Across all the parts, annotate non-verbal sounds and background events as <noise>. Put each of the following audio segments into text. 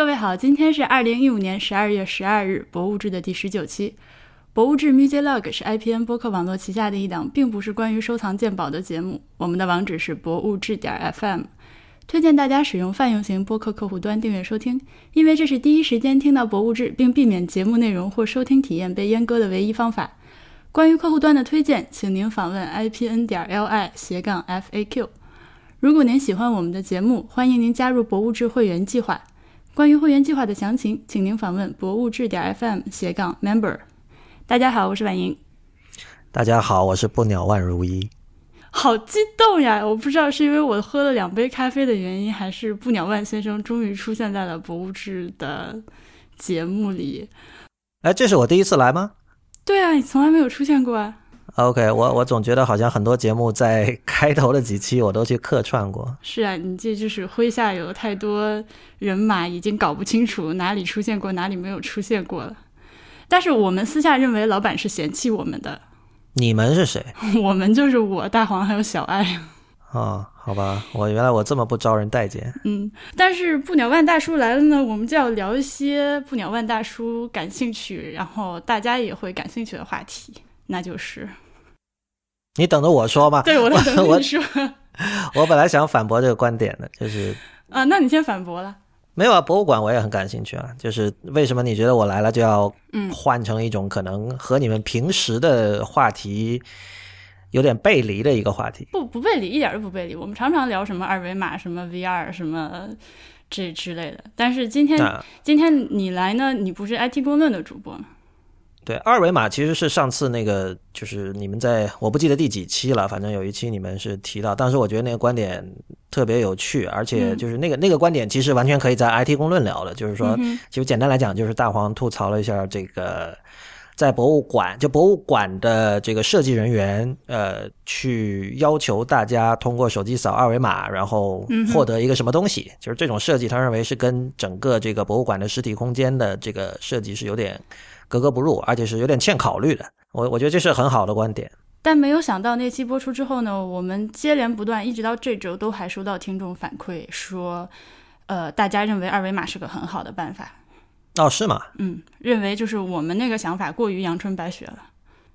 各位好，今天是二零一五年十二月十二日，博物志的第十九期。博物志 Music Log 是 IPN 播客网络旗下的一档，并不是关于收藏鉴宝的节目。我们的网址是博物志点 FM，推荐大家使用泛用型播客客户端订阅收听，因为这是第一时间听到博物志，并避免节目内容或收听体验被阉割的唯一方法。关于客户端的推荐，请您访问 IPN 点 LI 斜杠 FAQ。如果您喜欢我们的节目，欢迎您加入博物志会员计划。关于会员计划的详情，请您访问博物志点 FM 斜杠 Member。大家好，我是婉莹。大家好，我是不鸟万如一。好激动呀！我不知道是因为我喝了两杯咖啡的原因，还是不鸟万先生终于出现在了博物志的节目里。哎，这是我第一次来吗？对啊，你从来没有出现过啊。OK，我我总觉得好像很多节目在 <laughs> 开头的几期我都去客串过。是啊，你这就是麾下有太多人马，已经搞不清楚哪里出现过，哪里没有出现过了。但是我们私下认为老板是嫌弃我们的。你们是谁？<laughs> 我们就是我大黄还有小爱。<laughs> 哦，好吧，我原来我这么不招人待见。嗯，但是不鸟万大叔来了呢，我们就要聊一些不鸟万大叔感兴趣，然后大家也会感兴趣的话题。那就是你等着我说吧。对，我在等你说。<laughs> 我本来想反驳这个观点的，就是啊，那你先反驳了。没有啊，博物馆我也很感兴趣啊。就是为什么你觉得我来了就要嗯换成一种可能和你们平时的话题有点背离的一个话题？不不背离，一点都不背离。我们常常聊什么二维码、什么 VR、什么这之类的。但是今天今天你来呢，你不是 IT 公论的主播吗？对，二维码其实是上次那个，就是你们在我不记得第几期了，反正有一期你们是提到，当时我觉得那个观点特别有趣，而且就是那个那个观点其实完全可以在 IT 公论聊的，就是说，其实简单来讲，就是大黄吐槽了一下这个在博物馆，就博物馆的这个设计人员，呃，去要求大家通过手机扫二维码，然后获得一个什么东西，就是这种设计，他认为是跟整个这个博物馆的实体空间的这个设计是有点。格格不入，而且是有点欠考虑的。我我觉得这是很好的观点。但没有想到那期播出之后呢，我们接连不断，一直到这周都还收到听众反馈说，呃，大家认为二维码是个很好的办法。哦，是吗？嗯，认为就是我们那个想法过于阳春白雪了。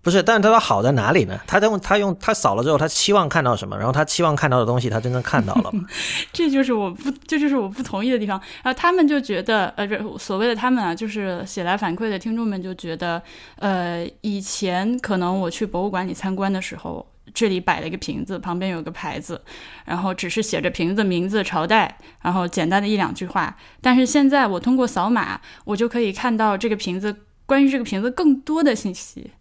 不是，但是他说好在哪里呢？他用他用他扫了之后，他期望看到什么？然后他期望看到的东西，他真正看到了吗？<laughs> 这就是我不，这就是我不同意的地方。然后他们就觉得，呃，这所谓的他们啊，就是写来反馈的听众们就觉得，呃，以前可能我去博物馆里参观的时候，这里摆了一个瓶子，旁边有个牌子，然后只是写着瓶子名字、朝代，然后简单的一两句话。但是现在我通过扫码，我就可以看到这个瓶子关于这个瓶子更多的信息。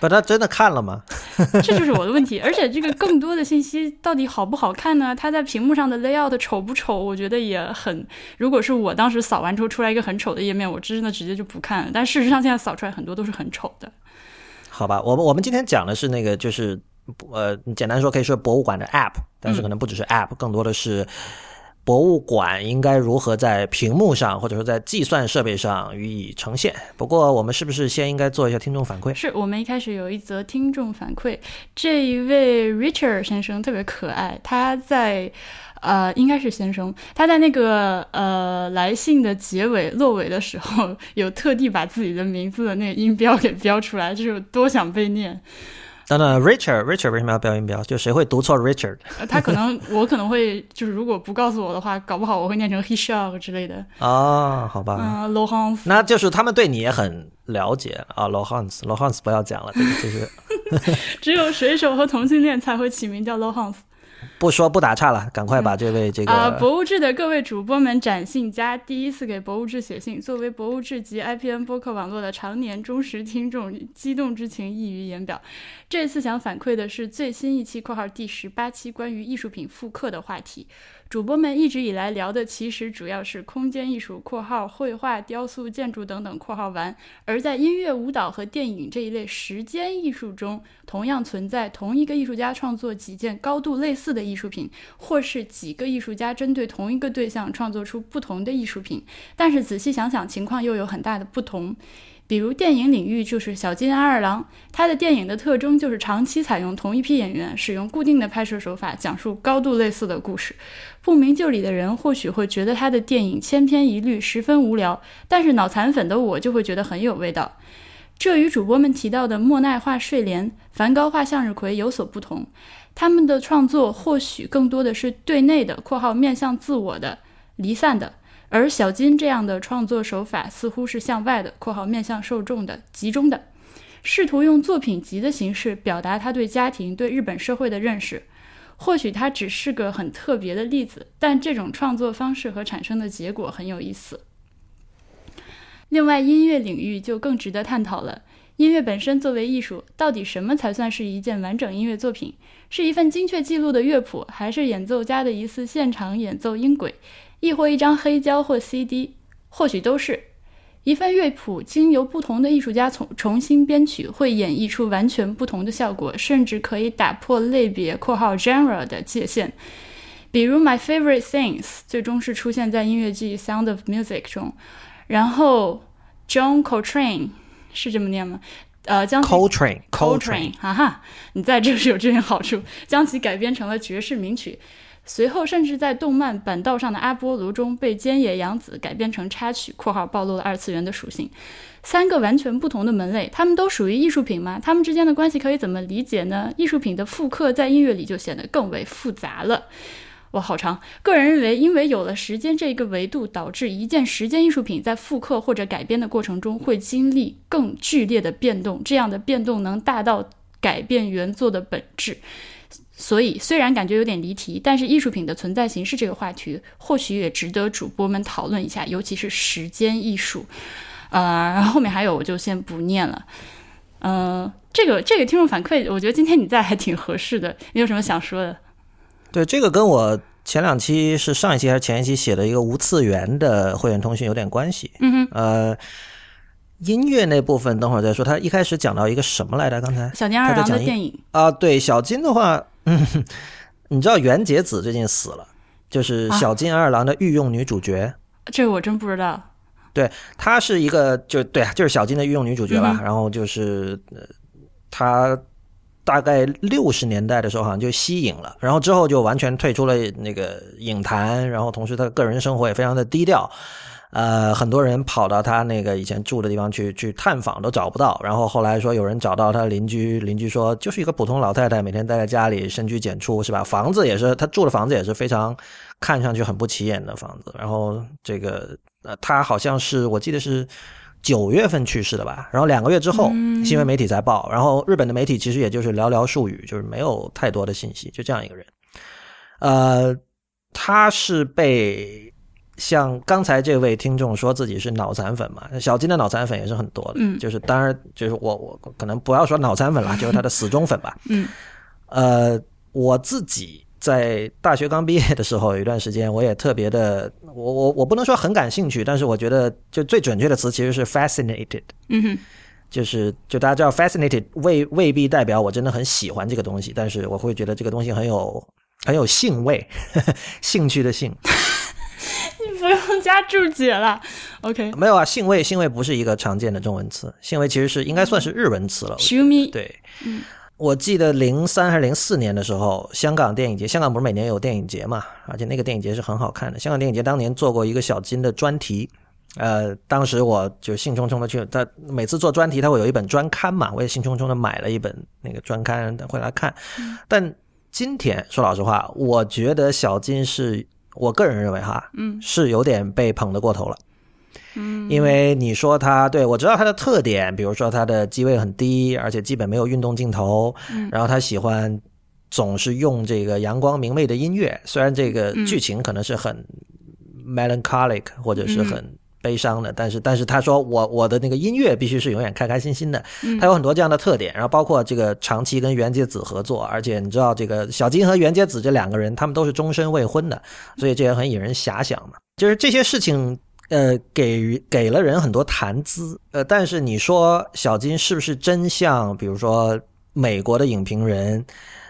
把他真的看了吗？<laughs> 这就是我的问题。而且这个更多的信息到底好不好看呢？它在屏幕上的 layout 丑不丑？我觉得也很。如果是我当时扫完之后出来一个很丑的页面，我真的直接就不看了。但事实上现在扫出来很多都是很丑的。好吧，我们我们今天讲的是那个，就是呃，简单说可以说博物馆的 app，但是可能不只是 app，更多的是。博物馆应该如何在屏幕上，或者说在计算设备上予以呈现？不过，我们是不是先应该做一下听众反馈？是我们一开始有一则听众反馈，这一位 Richard 先生特别可爱，他在呃，应该是先生，他在那个呃来信的结尾落尾的时候，有特地把自己的名字的那个音标给标出来，就是多想被念。等等，Richard，Richard 为什么要标音标？就谁会读错 Richard？<laughs> 他可能，我可能会，就是如果不告诉我的话，搞不好我会念成 Hishog 之类的。哦，好吧。嗯，Lohans。那就是他们对你也很了解啊，Lohans，Lohans 不要讲了，这个就是。<laughs> 只有水手和同性恋才会起名叫 Lohans。不说不打岔了，赶快把这位这个啊，博物志的各位主播们展信佳，第一次给博物志写信，作为博物志及 IPN 播客网络的常年忠实听众，激动之情溢于言表。这次想反馈的是最新一期（括号第十八期）关于艺术品复刻的话题。主播们一直以来聊的其实主要是空间艺术（括号绘画、雕塑、建筑等等）（括号完），而在音乐、舞蹈和电影这一类时间艺术中，同样存在同一个艺术家创作几件高度类似的艺术品，或是几个艺术家针对同一个对象创作出不同的艺术品。但是仔细想想，情况又有很大的不同。比如电影领域就是小津安二郎，他的电影的特征就是长期采用同一批演员，使用固定的拍摄手法，讲述高度类似的故事。不明就里的人或许会觉得他的电影千篇一律，十分无聊，但是脑残粉的我就会觉得很有味道。这与主播们提到的莫奈画睡莲、梵高画向日葵有所不同。他们的创作或许更多的是对内的（括号面向自我的）、离散的。而小金这样的创作手法似乎是向外的（括号面向受众的）集中的，试图用作品集的形式表达他对家庭、对日本社会的认识。或许它只是个很特别的例子，但这种创作方式和产生的结果很有意思。另外，音乐领域就更值得探讨了。音乐本身作为艺术，到底什么才算是一件完整音乐作品？是一份精确记录的乐谱，还是演奏家的一次现场演奏音轨？亦或一张黑胶或 CD，或许都是一份乐谱，经由不同的艺术家重重新编曲，会演绎出完全不同的效果，甚至可以打破类别（括号 genre） 的界限。比如《My Favorite Things》最终是出现在音乐剧《Sound of Music》中，然后 John Coltrane 是这么念吗？呃，将 Coltrane，Coltrane，哈哈，你在这是有这点好处，将其改编成了爵士名曲。随后，甚至在动漫《板道上的阿波罗》中被菅野洋子改编成插曲（括号暴露了二次元的属性）。三个完全不同的门类，它们都属于艺术品吗？它们之间的关系可以怎么理解呢？艺术品的复刻在音乐里就显得更为复杂了。哇，好长！个人认为，因为有了时间这一个维度，导致一件时间艺术品在复刻或者改编的过程中会经历更剧烈的变动，这样的变动能大到改变原作的本质。所以，虽然感觉有点离题，但是艺术品的存在形式这个话题，或许也值得主播们讨论一下，尤其是时间艺术。呃，然后后面还有，我就先不念了。嗯，这个这个听众反馈，我觉得今天你在还挺合适的。你有什么想说的？对，这个跟我前两期是上一期还是前一期写的一个无次元的会员通讯有点关系。嗯哼。呃，音乐那部分等会儿再说。他一开始讲到一个什么来着？刚才小金二郎的电影啊，对，小金的话。嗯，<laughs> 你知道袁洁子最近死了，就是小津安二郎的御用女主角。这个我真不知道。对，她是一个，就对啊，就是小金的御用女主角吧。然后就是，呃，她大概六十年代的时候好像就息影了，然后之后就完全退出了那个影坛，然后同时她个人生活也非常的低调。呃，很多人跑到他那个以前住的地方去去探访，都找不到。然后后来说有人找到他邻居，邻居说就是一个普通老太太，每天待在家里，深居简出，是吧？房子也是他住的房子也是非常看上去很不起眼的房子。然后这个呃，他好像是我记得是九月份去世的吧？然后两个月之后，新闻媒体才报。然后日本的媒体其实也就是寥寥数语，就是没有太多的信息，就这样一个人。呃，他是被。像刚才这位听众说自己是脑残粉嘛，小金的脑残粉也是很多的，嗯，就是当然就是我我可能不要说脑残粉了，就是他的死忠粉吧，嗯，呃，我自己在大学刚毕业的时候有一段时间，我也特别的，我我我不能说很感兴趣，但是我觉得就最准确的词其实是 fascinated，嗯哼，就是就大家知道 fascinated 未未必代表我真的很喜欢这个东西，但是我会觉得这个东西很有很有兴味，<laughs> 兴趣的兴。<laughs> 不用加注解了，OK。没有啊，兴味，兴味不是一个常见的中文词，兴味其实是应该算是日文词了。对，嗯，我记得零三还是零四年的时候，香港电影节，香港不是每年有电影节嘛，而且那个电影节是很好看的。香港电影节当年做过一个小金的专题，呃，当时我就兴冲冲的去，他每次做专题他会有一本专刊嘛，我也兴冲冲的买了一本那个专刊回来看。但今天说老实话，我觉得小金是。我个人认为哈，嗯，是有点被捧得过头了，嗯，因为你说他对我知道他的特点，比如说他的机位很低，而且基本没有运动镜头，嗯，然后他喜欢总是用这个阳光明媚的音乐，虽然这个剧情可能是很 melancholic 或者是很。悲伤的，但是但是他说我我的那个音乐必须是永远开开心心的，他有很多这样的特点，然后包括这个长期跟原节子合作，而且你知道这个小金和原节子这两个人，他们都是终身未婚的，所以这也很引人遐想嘛。就是这些事情，呃，给给了人很多谈资，呃，但是你说小金是不是真像比如说美国的影评人，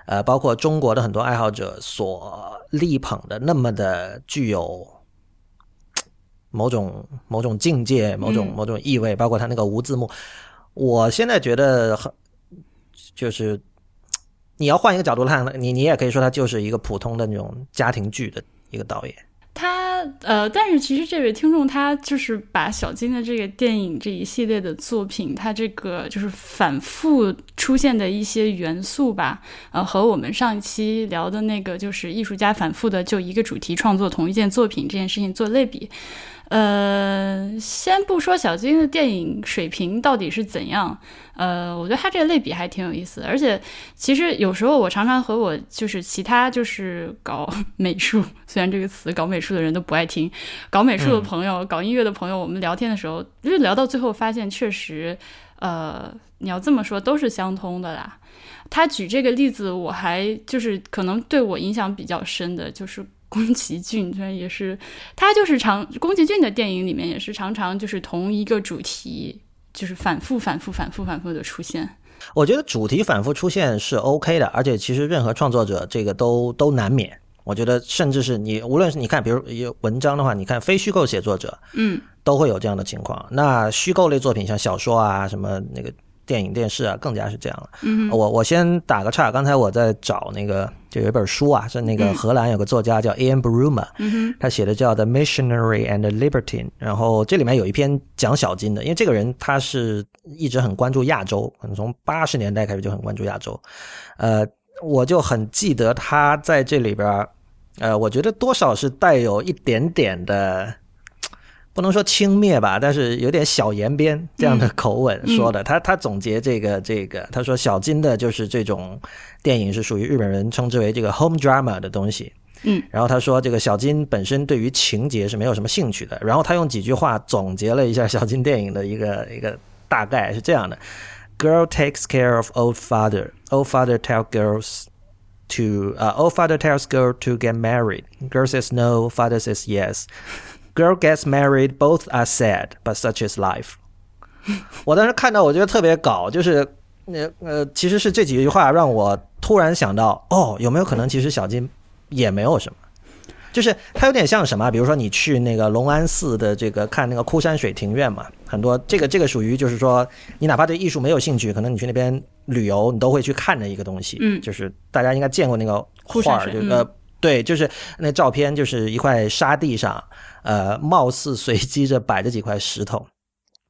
呃，包括中国的很多爱好者所力捧的那么的具有？某种某种境界、某种某种意味，包括他那个无字幕。我现在觉得很就是你要换一个角度看，你你也可以说他就是一个普通的那种家庭剧的一个导演。他呃，但是其实这位听众他就是把小金的这个电影这一系列的作品，他这个就是反复出现的一些元素吧，呃，和我们上一期聊的那个就是艺术家反复的就一个主题创作同一件作品这件事情做类比。呃，先不说小金的电影水平到底是怎样，呃，我觉得他这个类比还挺有意思。而且，其实有时候我常常和我就是其他就是搞美术，虽然这个词搞美术的人都不爱听，搞美术的朋友、搞音乐的朋友，我们聊天的时候，因为聊到最后发现，确实，呃，你要这么说都是相通的啦。他举这个例子，我还就是可能对我影响比较深的，就是。宫崎骏，这也是他就是常宫崎骏的电影里面也是常常就是同一个主题，就是反复反复反复反复的出现。我觉得主题反复出现是 OK 的，而且其实任何创作者这个都都难免。我觉得甚至是你无论是你看，比如有文章的话，你看非虚构写作者，嗯，都会有这样的情况。那虚构类作品像小说啊什么那个。电影、电视啊，更加是这样了。嗯，我我先打个岔，刚才我在找那个，就有一本书啊，是那个荷兰有个作家叫 Ian Bruma，嗯他写的叫《The Missionary and Libertine》，然后这里面有一篇讲小金的，因为这个人他是一直很关注亚洲，可能从八十年代开始就很关注亚洲。呃，我就很记得他在这里边，呃，我觉得多少是带有一点点的。不能说轻蔑吧，但是有点小言边这样的口吻说的。他他总结这个这个，他说小金的就是这种电影是属于日本人称之为这个 home drama 的东西。嗯，然后他说这个小金本身对于情节是没有什么兴趣的。然后他用几句话总结了一下小金电影的一个一个大概是这样的：Girl takes care of old father. Old father tell girls to, uh, old father tells girl to get married. Girl says no. Father says yes. Girl gets married, both are sad, but such is life。<laughs> 我当时看到，我觉得特别搞，就是呃呃，其实是这几句话让我突然想到，哦，有没有可能其实小金也没有什么，就是它有点像什么？比如说你去那个隆安寺的这个看那个枯山水庭院嘛，很多这个这个属于就是说，你哪怕对艺术没有兴趣，可能你去那边旅游，你都会去看的一个东西。嗯，就是大家应该见过那个画，就呃。对，就是那照片，就是一块沙地上，呃，貌似随机着摆着几块石头。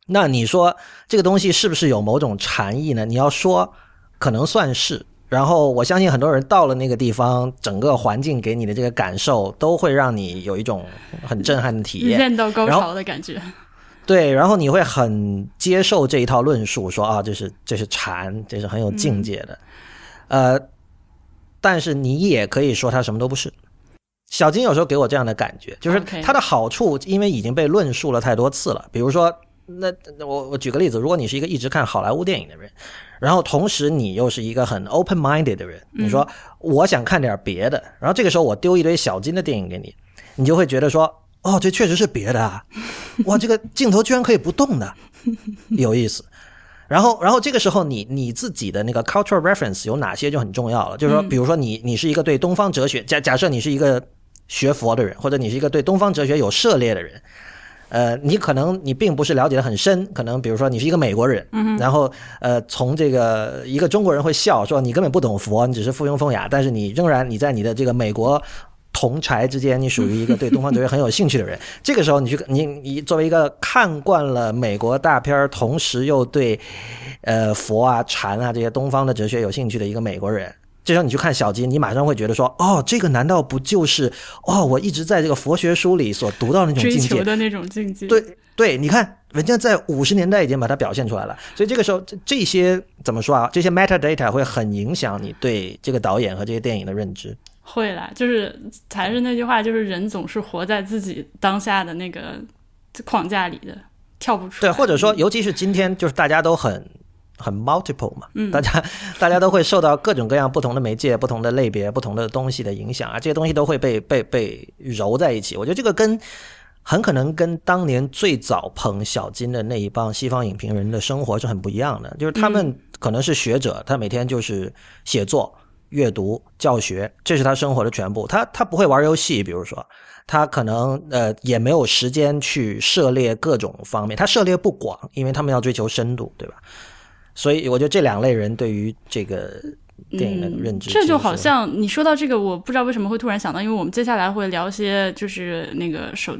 那你说这个东西是不是有某种禅意呢？你要说，可能算是。然后我相信很多人到了那个地方，整个环境给你的这个感受，都会让你有一种很震撼的体验，见到高潮的感觉。对，然后你会很接受这一套论述，说啊，这是这是禅，这是很有境界的，呃。但是你也可以说它什么都不是。小金有时候给我这样的感觉，就是它的好处，因为已经被论述了太多次了。比如说，那我我举个例子，如果你是一个一直看好莱坞电影的人，然后同时你又是一个很 open minded 的人，你说我想看点别的，然后这个时候我丢一堆小金的电影给你，你就会觉得说，哦，这确实是别的啊，哇，这个镜头居然可以不动的，有意思。然后，然后这个时候，你你自己的那个 cultural reference 有哪些就很重要了。就是说，比如说你你是一个对东方哲学假假设你是一个学佛的人，或者你是一个对东方哲学有涉猎的人，呃，你可能你并不是了解的很深，可能比如说你是一个美国人，然后呃，从这个一个中国人会笑说你根本不懂佛，你只是附庸风雅，但是你仍然你在你的这个美国。同柴之间，你属于一个对东方哲学很有兴趣的人。<laughs> 这个时候，你去你你作为一个看惯了美国大片儿，同时又对呃佛啊、禅啊这些东方的哲学有兴趣的一个美国人，这时候你去看小金，你马上会觉得说，哦，这个难道不就是哦我一直在这个佛学书里所读到那种境界的那种境界？对对，你看人家在五十年代已经把它表现出来了。所以这个时候，这这些怎么说啊？这些 metadata 会很影响你对这个导演和这些电影的认知。会啦，就是还是那句话，就是人总是活在自己当下的那个框架里的，跳不出。对，或者说，尤其是今天，就是大家都很很 multiple 嘛，嗯，大家 <laughs> 大家都会受到各种各样不同的媒介、不同的类别、不同的东西的影响啊，这些东西都会被被被揉在一起。我觉得这个跟很可能跟当年最早捧小金的那一帮西方影评人的生活是很不一样的，就是他们可能是学者，他每天就是写作。阅读、教学，这是他生活的全部。他他不会玩游戏，比如说，他可能呃也没有时间去涉猎各种方面，他涉猎不广，因为他们要追求深度，对吧？所以我觉得这两类人对于这个电影的认知，这就好像你说到这个，我不知道为什么会突然想到，因为我们接下来会聊一些就是那个手。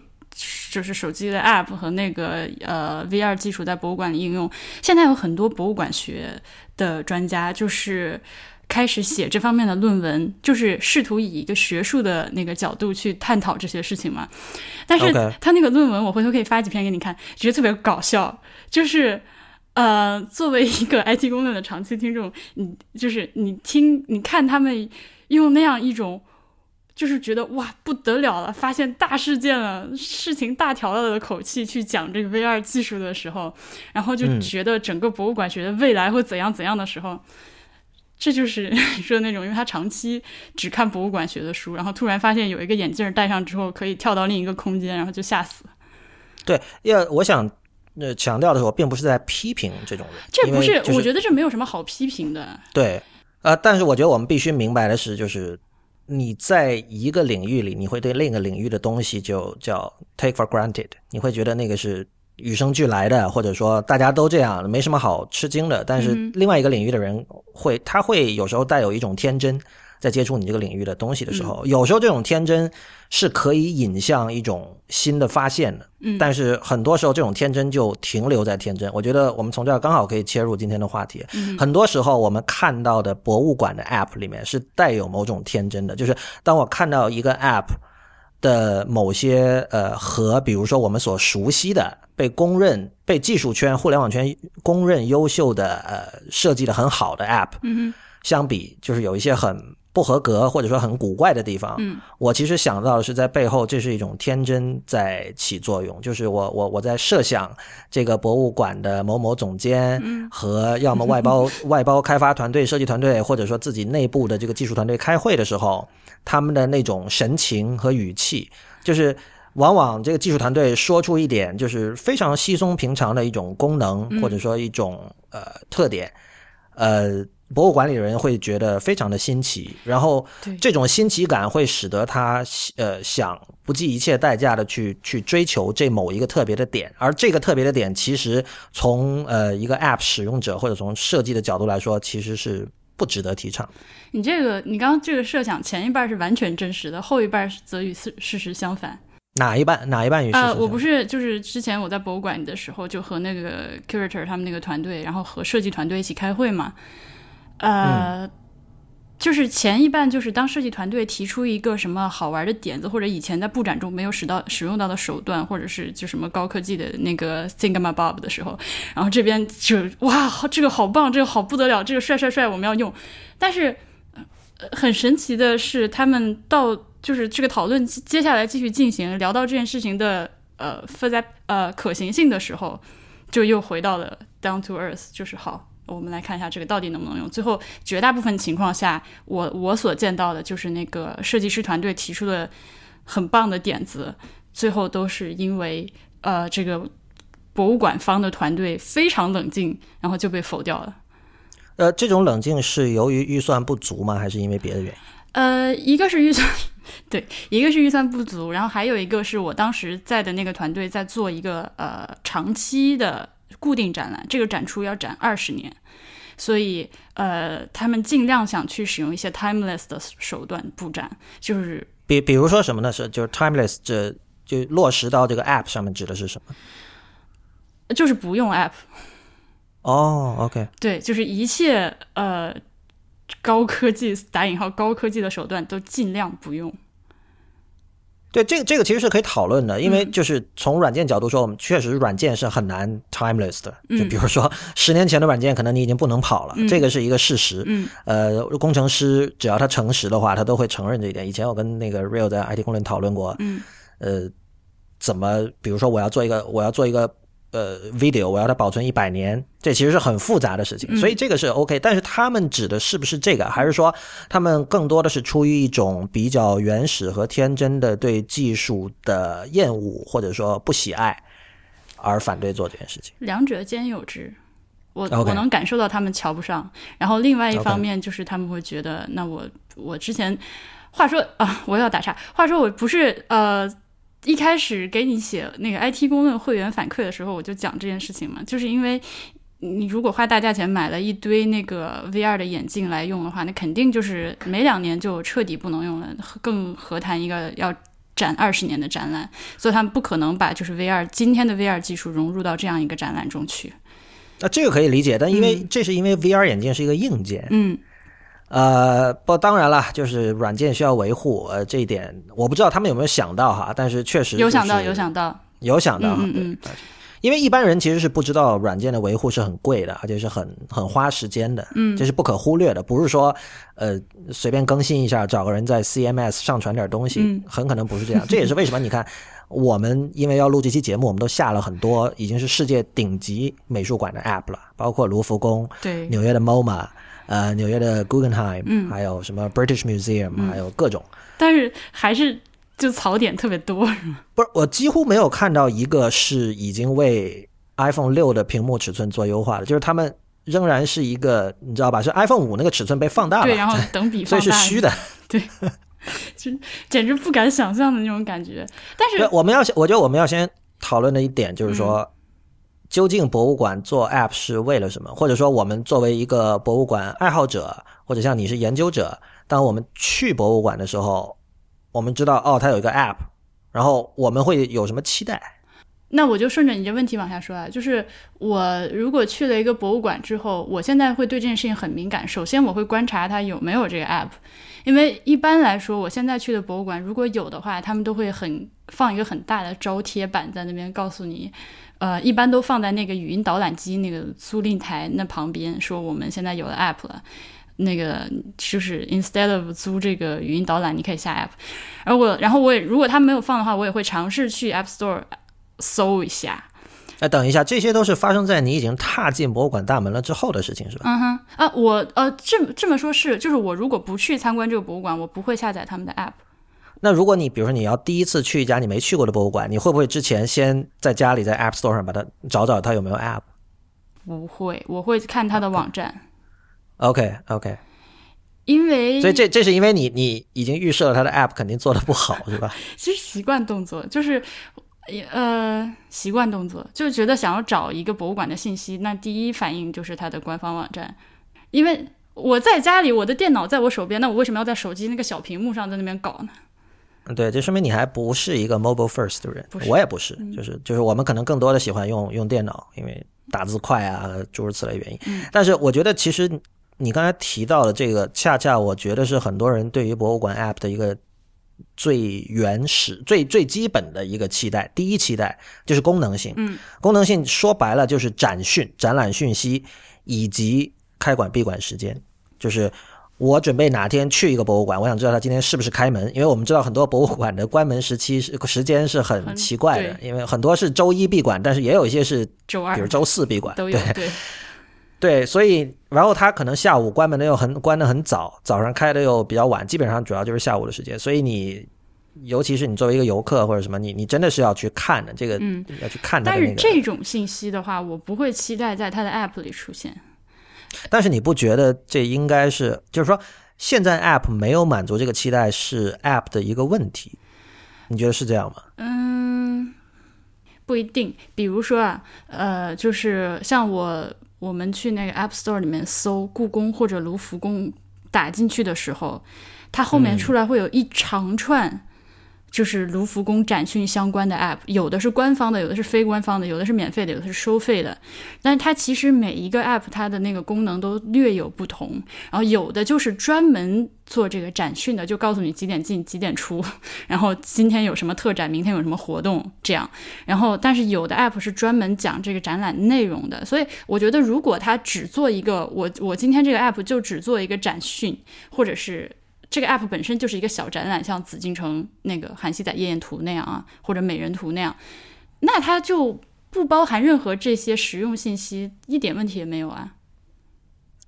就是手机的 App 和那个呃 VR 技术在博物馆里应用，现在有很多博物馆学的专家就是开始写这方面的论文，就是试图以一个学术的那个角度去探讨这些事情嘛。但是他那个论文，我回头可以发几篇给你看，觉得特别搞笑。就是呃，作为一个 IT 公论的长期听众，你就是你听你看他们用那样一种。就是觉得哇不得了了，发现大事件了，事情大条了的口气去讲这个 VR 技术的时候，然后就觉得整个博物馆学的未来会怎样怎样的时候，这就是 <laughs> 你说的那种，因为他长期只看博物馆学的书，然后突然发现有一个眼镜戴上之后可以跳到另一个空间，然后就吓死。对，要我想呃强调的时候，并不是在批评这种人，这不是，我觉得这没有什么好批评的。对，呃，但是我觉得我们必须明白的是，就是。你在一个领域里，你会对另一个领域的东西就叫 take for granted，你会觉得那个是与生俱来的，或者说大家都这样，没什么好吃惊的。但是另外一个领域的人会，他会有时候带有一种天真。在接触你这个领域的东西的时候，有时候这种天真是可以引向一种新的发现的。嗯，但是很多时候这种天真就停留在天真。我觉得我们从这儿刚好可以切入今天的话题。嗯，很多时候我们看到的博物馆的 App 里面是带有某种天真的，就是当我看到一个 App 的某些呃和比如说我们所熟悉的被公认、被技术圈、互联网圈公认优秀的呃设计的很好的 App，嗯相比，就是有一些很。不合格或者说很古怪的地方，嗯，我其实想到的是在背后，这是一种天真在起作用，就是我我我在设想这个博物馆的某某总监和要么外包 <laughs> 外包开发团队、设计团队，或者说自己内部的这个技术团队开会的时候，他们的那种神情和语气，就是往往这个技术团队说出一点就是非常稀松平常的一种功能，或者说一种呃特点，呃。博物馆里的人会觉得非常的新奇，然后这种新奇感会使得他呃想不计一切代价的去去追求这某一个特别的点，而这个特别的点其实从呃一个 App 使用者或者从设计的角度来说，其实是不值得提倡。你这个你刚刚这个设想前一半是完全真实的，后一半则与事事实相反。哪一半？哪一半与事实？呃，我不是就是之前我在博物馆的时候，就和那个 curator 他们那个团队，然后和设计团队一起开会嘛。呃，就是前一半，就是当设计团队提出一个什么好玩的点子，或者以前在布展中没有使到使用到的手段，或者是就什么高科技的那个 Thingamabob 的时候，然后这边就哇，这个好棒，这个好不得了，这个帅帅帅，我们要用。但是很神奇的是，他们到就是这个讨论接下来继续进行，聊到这件事情的呃负在呃可行性的时候，就又回到了 down to earth，就是好。我们来看一下这个到底能不能用。最后，绝大部分情况下，我我所见到的就是那个设计师团队提出的很棒的点子，最后都是因为呃这个博物馆方的团队非常冷静，然后就被否掉了。呃，这种冷静是由于预算不足吗？还是因为别的原因？呃，一个是预算，<laughs> 对，一个是预算不足，然后还有一个是我当时在的那个团队在做一个呃长期的。固定展览，这个展出要展二十年，所以呃，他们尽量想去使用一些 timeless 的手段布展，就是比比如说什么呢？是就是 timeless，这就落实到这个 app 上面指的是什么？就是不用 app。哦，OK，对，就是一切呃高科技打引号高科技的手段都尽量不用。对，这个这个其实是可以讨论的，因为就是从软件角度说，我们确实软件是很难 timeless 的。就比如说十年前的软件，可能你已经不能跑了，这个是一个事实。嗯，呃，工程师只要他诚实的话，他都会承认这一点。以前我跟那个 Real 在 IT 公论讨论过，嗯，呃，怎么，比如说我要做一个，我要做一个。呃，video 我要它保存一百年，这其实是很复杂的事情，所以这个是 OK。但是他们指的是不是这个，还是说他们更多的是出于一种比较原始和天真的对技术的厌恶，或者说不喜爱而反对做这件事情？两者兼有之。我我能感受到他们瞧不上。然后另外一方面就是他们会觉得，那我我之前话说啊，我要打岔，话说我不是呃。一开始给你写那个 IT 公论会员反馈的时候，我就讲这件事情嘛，就是因为你如果花大价钱买了一堆那个 VR 的眼镜来用的话，那肯定就是没两年就彻底不能用了，更何谈一个要展二十年的展览？所以他们不可能把就是 VR 今天的 VR 技术融入到这样一个展览中去。那这个可以理解，但因为这是因为 VR 眼镜是一个硬件，嗯呃，不，当然了，就是软件需要维护，呃，这一点我不知道他们有没有想到哈，但是确实有想到，有想到，有想到哈，嗯嗯对，因为一般人其实是不知道软件的维护是很贵的，而且是很很花时间的，嗯这是不可忽略的，不是说呃随便更新一下，找个人在 CMS 上传点东西，嗯很可能不是这样。这也是为什么你看我们因为要录这期节目，我们都下了很多已经是世界顶级美术馆的 App 了，包括卢浮宫、对，纽约的 MoMA。呃，纽约的 Guggenheim，、嗯还有什么 British Museum，、还有各种，但是还是就槽点特别多，是吗？不是，我几乎没有看到一个是已经为 iPhone 六的屏幕尺寸做优化的，就是他们仍然是一个，你知道吧？是 iPhone 五那个尺寸被放大了，对，然后等比所以，是虚的。对 <laughs> 就简直不敢想象的那种感觉。但，是，我们要先，我觉得我们要先讨论的一点就是说，嗯究竟博物馆做 App 是为了什么？或者说，我们作为一个博物馆爱好者，或者像你是研究者，当我们去博物馆的时候，我们知道哦，它有一个 App，然后我们会有什么期待？那我就顺着你这问题往下说啊，就是我如果去了一个博物馆之后，我现在会对这件事情很敏感。首先，我会观察它有没有这个 app，因为一般来说，我现在去的博物馆如果有的话，他们都会很放一个很大的招贴板在那边告诉你，呃，一般都放在那个语音导览机那个租赁台那旁边，说我们现在有了 app 了。那个就是 instead of 租这个语音导览，你可以下 app。而我，然后我也如果他没有放的话，我也会尝试去 App Store 搜一下。哎，等一下，这些都是发生在你已经踏进博物馆大门了之后的事情，是吧？嗯哼，啊，我呃，这这么说是，就是我如果不去参观这个博物馆，我不会下载他们的 app。那如果你比如说你要第一次去一家你没去过的博物馆，你会不会之前先在家里在 App Store 上把它找找它有没有 App？OK 不会，我会看它的网站，OK，, OK 因为所以这这是因为你你已经预设了它的 App 肯定做的不好，是吧？<laughs> 其实习惯动作就是。呃，习惯动作就是觉得想要找一个博物馆的信息，那第一反应就是它的官方网站，因为我在家里，我的电脑在我手边，那我为什么要在手机那个小屏幕上在那边搞呢？嗯对，这说明你还不是一个 mobile first 的人，我也不是，就是就是我们可能更多的喜欢用用电脑，因为打字快啊，诸如此类原因。但是我觉得其实你刚才提到的这个，恰恰我觉得是很多人对于博物馆 app 的一个最原始、最最基本的一个期待。第一期待就是功能性，嗯，功能性说白了就是展讯、展览讯息以及开馆闭馆时间，就是。我准备哪天去一个博物馆，我想知道它今天是不是开门，因为我们知道很多博物馆的关门时期是时间是很很奇怪的，因为很多是周一闭馆，但是也有一些是周二。比如周四闭馆，对。对。<laughs> 对，所以然后它可能下午关门的又很关的很早，早上开的又比较晚，基本上主要就是下午的时间，所以你尤其是你作为一个游客或者什么，你你真的是要去看的，这个、嗯。要去看它但是的那个。这种信息的话，我不会期待在它的 app 里出现。但是你不觉得这应该是，就是说现在 App 没有满足这个期待是 App 的一个问题？你觉得是这样吗？嗯，不一定。比如说啊，呃，就是像我我们去那个 App Store 里面搜故宫或者卢浮宫，打进去的时候，它后面出来会有一长串。就是卢浮宫展讯相关的 App，有的是官方的，有的是非官方的，有的是免费的，有的是收费的。但是它其实每一个 App 它的那个功能都略有不同，然后有的就是专门做这个展讯的，就告诉你几点进几点出，然后今天有什么特展，明天有什么活动这样。然后但是有的 App 是专门讲这个展览内容的，所以我觉得如果它只做一个，我我今天这个 App 就只做一个展讯，或者是。这个 app 本身就是一个小展览，像紫禁城那个韩熙载夜宴图那样啊，或者美人图那样，那它就不包含任何这些实用信息，一点问题也没有啊。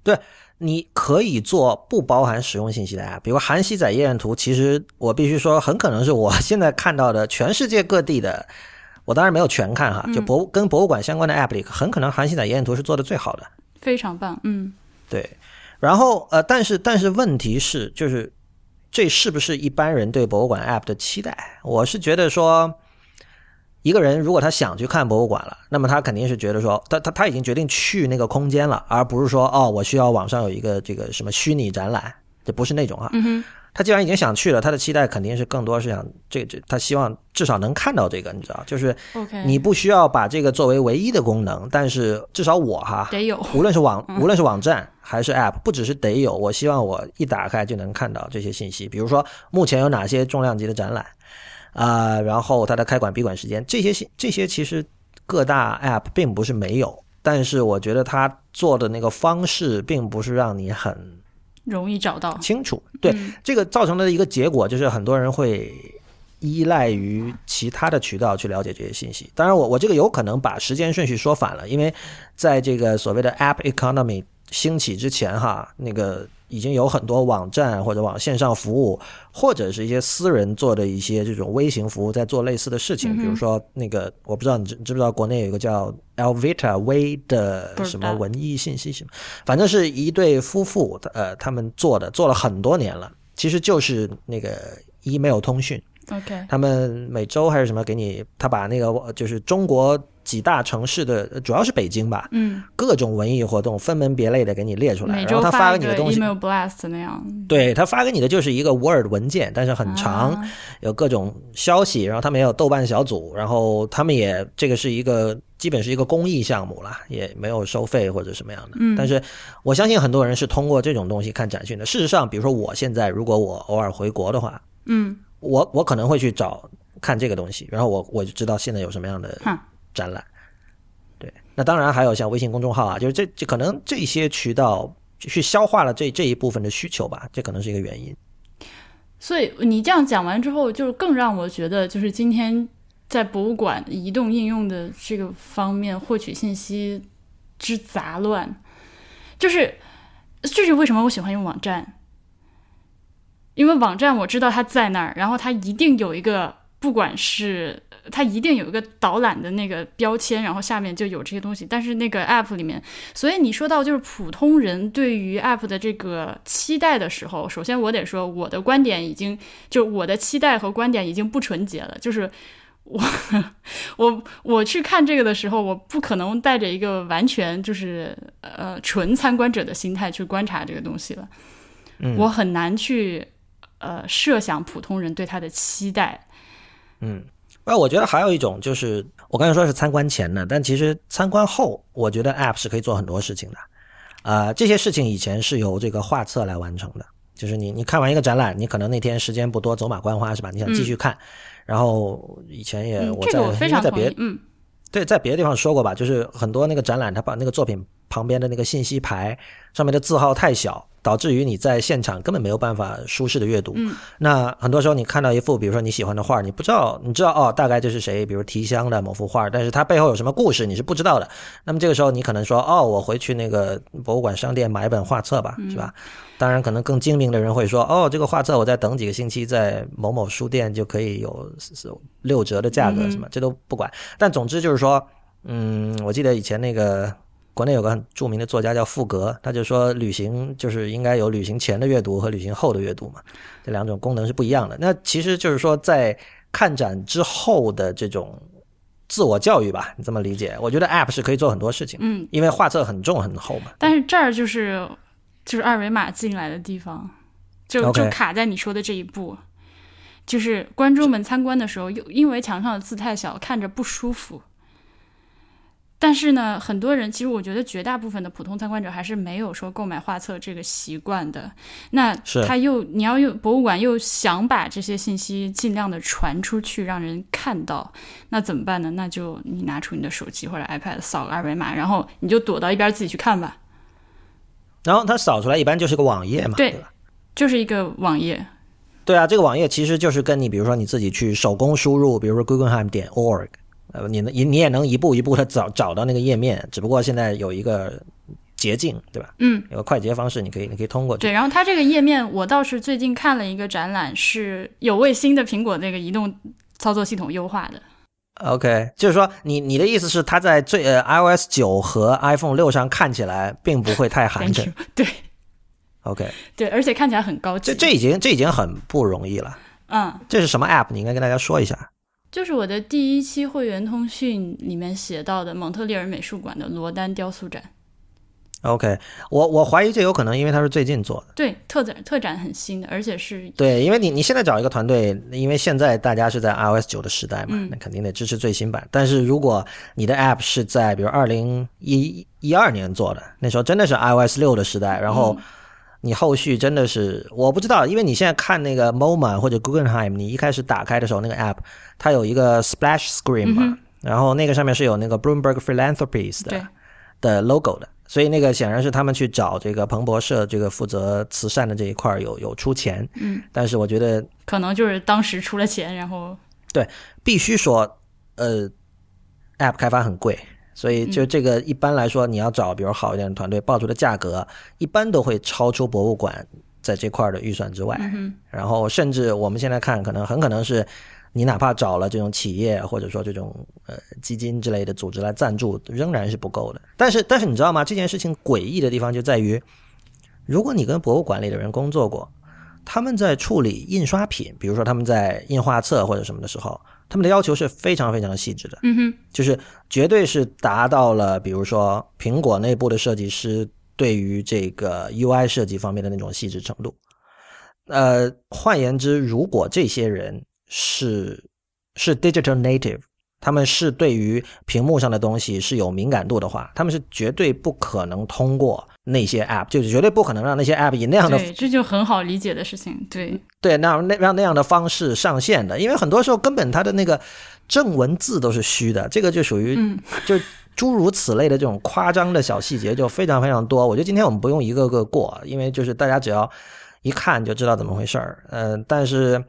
对你可以做不包含实用信息的 App，比如韩熙载夜宴图，其实我必须说，很可能是我 <laughs> 现在看到的全世界各地的我当然没有全看哈，就嗯博跟博物馆相关的 app 里，很可能韩熙载夜宴图是做的最好的。非常棒，嗯对，然后呃，但是但是问题是，就是这是不是一般人对博物馆 app 的期待？我是觉得说，一个人如果他想去看博物馆了，那么他肯定是觉得说，他他他已经决定去那个空间了，而不是说哦，我需要网上有一个这个什么虚拟展览，这不是那种啊。他既然已经想去了，他的期待肯定是更多是想这这，他希望至少能看到这个，你知道，就是你不需要把这个作为唯一的功能，但是至少我哈，得有，无论是网无论是网站还是 App，不只是得有，我希望我一打开就能看到这些信息，比如说目前有哪些重量级的展览啊、然后它的开馆闭馆时间，这些信这些其实各大 App 并不是没有，但是我觉得他做的那个方式并不是让你很容易找到，清楚。对，嗯这个造成的一个结果就是很多人会依赖于其他的渠道去了解这些信息。当然我，我这个有可能把时间顺序说反了，因为在这个所谓的 App Economy 兴起之前，哈，那个已经有很多网站或者网线上服务，或者是一些私人做的一些这种微型服务，在做类似的事情。比如说那个，我不知道你知知不知道，国内有一个叫 Elvita 微的什么文艺信息什么，反正是一对夫妇，呃，他们做的，做了很多年了，其实就是那个 email 通讯。OK，他们每周还是什么给你，他把那个就是中国几大城市的，主要是北京吧，嗯，各种文艺活动分门别类的给你列出来，然后他发给你的东西，email blast 那样，对他发给你的就是一个 Word 文件，但是很长，啊有各种消息，然后他们也有豆瓣小组，然后他们也这个是一个基本是一个公益项目啦，也没有收费或者什么样的。嗯。但是我相信很多人是通过这种东西看展讯的。事实上，比如说我现在如果我偶尔回国的话，嗯，我我可能会去找看这个东西，然后我我就知道现在有什么样的哈展览。对，那当然还有像微信公众号啊，就是这这可能这些渠道去消化了这这一部分的需求吧，这可能是一个原因。所以你这样讲完之后，就更让我觉得，就是今天在博物馆移动应用的这个方面获取信息之杂乱，就是这是为什么我喜欢用网站，因为网站我知道它在那儿，然后它一定有一个，不管是它一定有一个导览的那个标签，然后下面就有这些东西。但是那个 app 里面，所以你说到就是普通人对于 app 的这个期待的时候，首先我得说我的观点已经就我的期待和观点已经不纯洁了，就是。我我我去看这个的时候，我不可能带着一个完全就是呃纯参观者的心态去观察这个东西了。嗯我很难去呃设想普通人对他的期待。嗯，那我觉得还有一种就是，我刚才说是参观前呢，但其实参观后，我觉得 App 是可以做很多事情的。啊、这些事情以前是由这个画册来完成的，就是你你看完一个展览，你可能那天时间不多，走马观花是吧？你想继续看，然后以前也嗯，我在、这个我在别。嗯对，在别的地方说过吧，就是很多那个展览，他把那个作品旁边的那个信息牌上面的字号太小，导致于你在现场根本没有办法舒适的阅读。嗯，那很多时候你看到一幅，比如说你喜欢的画，你不知道，你知道哦，大概这是谁，比如提香的某幅画，但是它背后有什么故事，你是不知道的。那么这个时候你可能说，哦，我回去那个博物馆商店买一本画册吧，是吧？当然，可能更精明的人会说，哦，这个画册我再等几个星期，在某某书店就可以有六折的价格，什么这都不管。但总之就是说，嗯，我记得以前那个国内有个很著名的作家叫富格，他就说旅行就是应该有旅行前的阅读和旅行后的阅读嘛，这两种功能是不一样的。那其实就是说，在看展之后的这种自我教育吧，你这么理解？我觉得 App 是可以做很多事情，嗯，因为画册很重很厚嘛。但是这儿就是就是二维码进来的地方，就就卡在你说的这一步。就是观众们参观的时候，又因为墙上的字太小，看着不舒服。但是呢，很多人其实我觉得绝大部分的普通参观者还是没有说购买画册这个习惯的。那他又你要又博物馆又想把这些信息尽量的传出去，让人看到，那怎么办呢？那就你拿出你的手机或者 iPad 扫个二维码，然后你就躲到一边自己去看吧。然后它扫出来一般就是个网页嘛，对对吧？就是一个网页，对啊，这个网页其实就是跟你，比如说你自己去手工输入，比如说 Guggenheim 点 org，呃，你能你你也能一步一步的找找到那个页面，只不过现在有一个捷径，对吧？嗯，有个快捷方式，你可以你可以通过去。对。然后它这个页面，我倒是最近看了一个展览，是有为新的苹果那个移动操作系统优化的。OK，就是说你你的意思是它在最呃 iOS 九和 iPhone 六上看起来并不会太寒碜。对 OK，对，而且看起来很高级。这这已经这已经很不容易了。嗯，这是什么 App？你应该跟大家说一下。就是我的第一期会员通讯里面写到的蒙特利尔美术馆的罗丹雕塑展。OK，我我怀疑这有可能因为它是最近做的。对，特展特展很新的，而且是对，因为你你现在找一个团队，因为现在大家是在 iOS 九的时代嘛，嗯那肯定得支持最新版。但是如果你的 App 是在比如二零一一二年做的，那时候真的是 iOS 六的时代，然后你后续真的是我不知道，因为你现在看那个 MoMA 或者 Guggenheim，你一开始打开的时候，那个 App 它有一个 Splash Screen 嘛，然后那个上面是有那个 Bloomberg Philanthropies 的的 logo 的，所以那个显然是他们去找这个彭博社这个负责慈善的这一块儿有有出钱，嗯，但是我觉得可能就是当时出了钱，然后对必须说，呃，App 开发很贵，所以就这个一般来说，你要找比如好一点的团队报出的价格，一般都会超出博物馆在这块儿的预算之外。嗯然后甚至我们现在看，可能很可能是你哪怕找了这种企业或者说这种呃基金之类的组织来赞助，仍然是不够的。但是但是你知道吗？这件事情诡异的地方就在于，如果你跟博物馆里的人工作过，他们在处理印刷品，比如说他们在印画册或者什么的时候，他们的要求是非常非常细致的。嗯哼，就是绝对是达到了，比如说苹果内部的设计师对于这个 UI 设计方面的那种细致程度。呃，换言之，如果这些人是是 digital native，他们是对于屏幕上的东西是有敏感度的话，他们是绝对不可能通过那些 app，就是绝对不可能让那些 app 以那样的对，这就很好理解的事情。对，对，那那让那样的方式上线的，因为很多时候根本它的那个正文字都是虚的，这个就属于嗯 <laughs> 就诸如此类的这种夸张的小细节就非常非常多。我觉得今天我们不用一个个过，因为就是大家只要一看就知道怎么回事儿。嗯、但是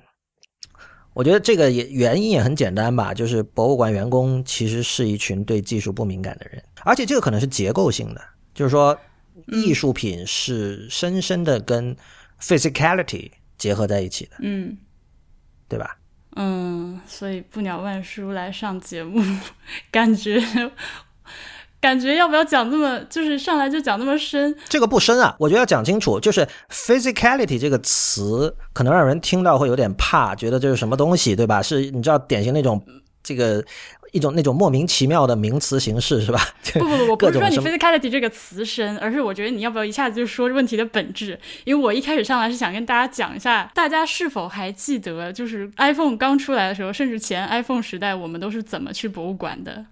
我觉得这个也原因也很简单吧，就是博物馆员工其实是一群对技术不敏感的人，而且这个可能是结构性的，就是说艺术品是深深的跟 physicality 结合在一起的，嗯对吧？嗯，所以不鸟万书来上节目，感觉感觉要不要讲这么，就是上来就讲那么深？这个不深啊，我觉得要讲清楚，就是 physicality 这个词可能让人听到会有点怕，觉得这是什么东西，对吧？是你知道典型那种这个一种那种莫名其妙的名词形式，是吧？不 <laughs> 不不，我不是说你各种什么 physicality 这个词深，而是我觉得你要不要一下子就说问题的本质？因为我一开始上来是想跟大家讲一下，大家是否还记得，就是 iPhone 刚出来的时候，甚至前 iPhone 时代，我们都是怎么去博物馆的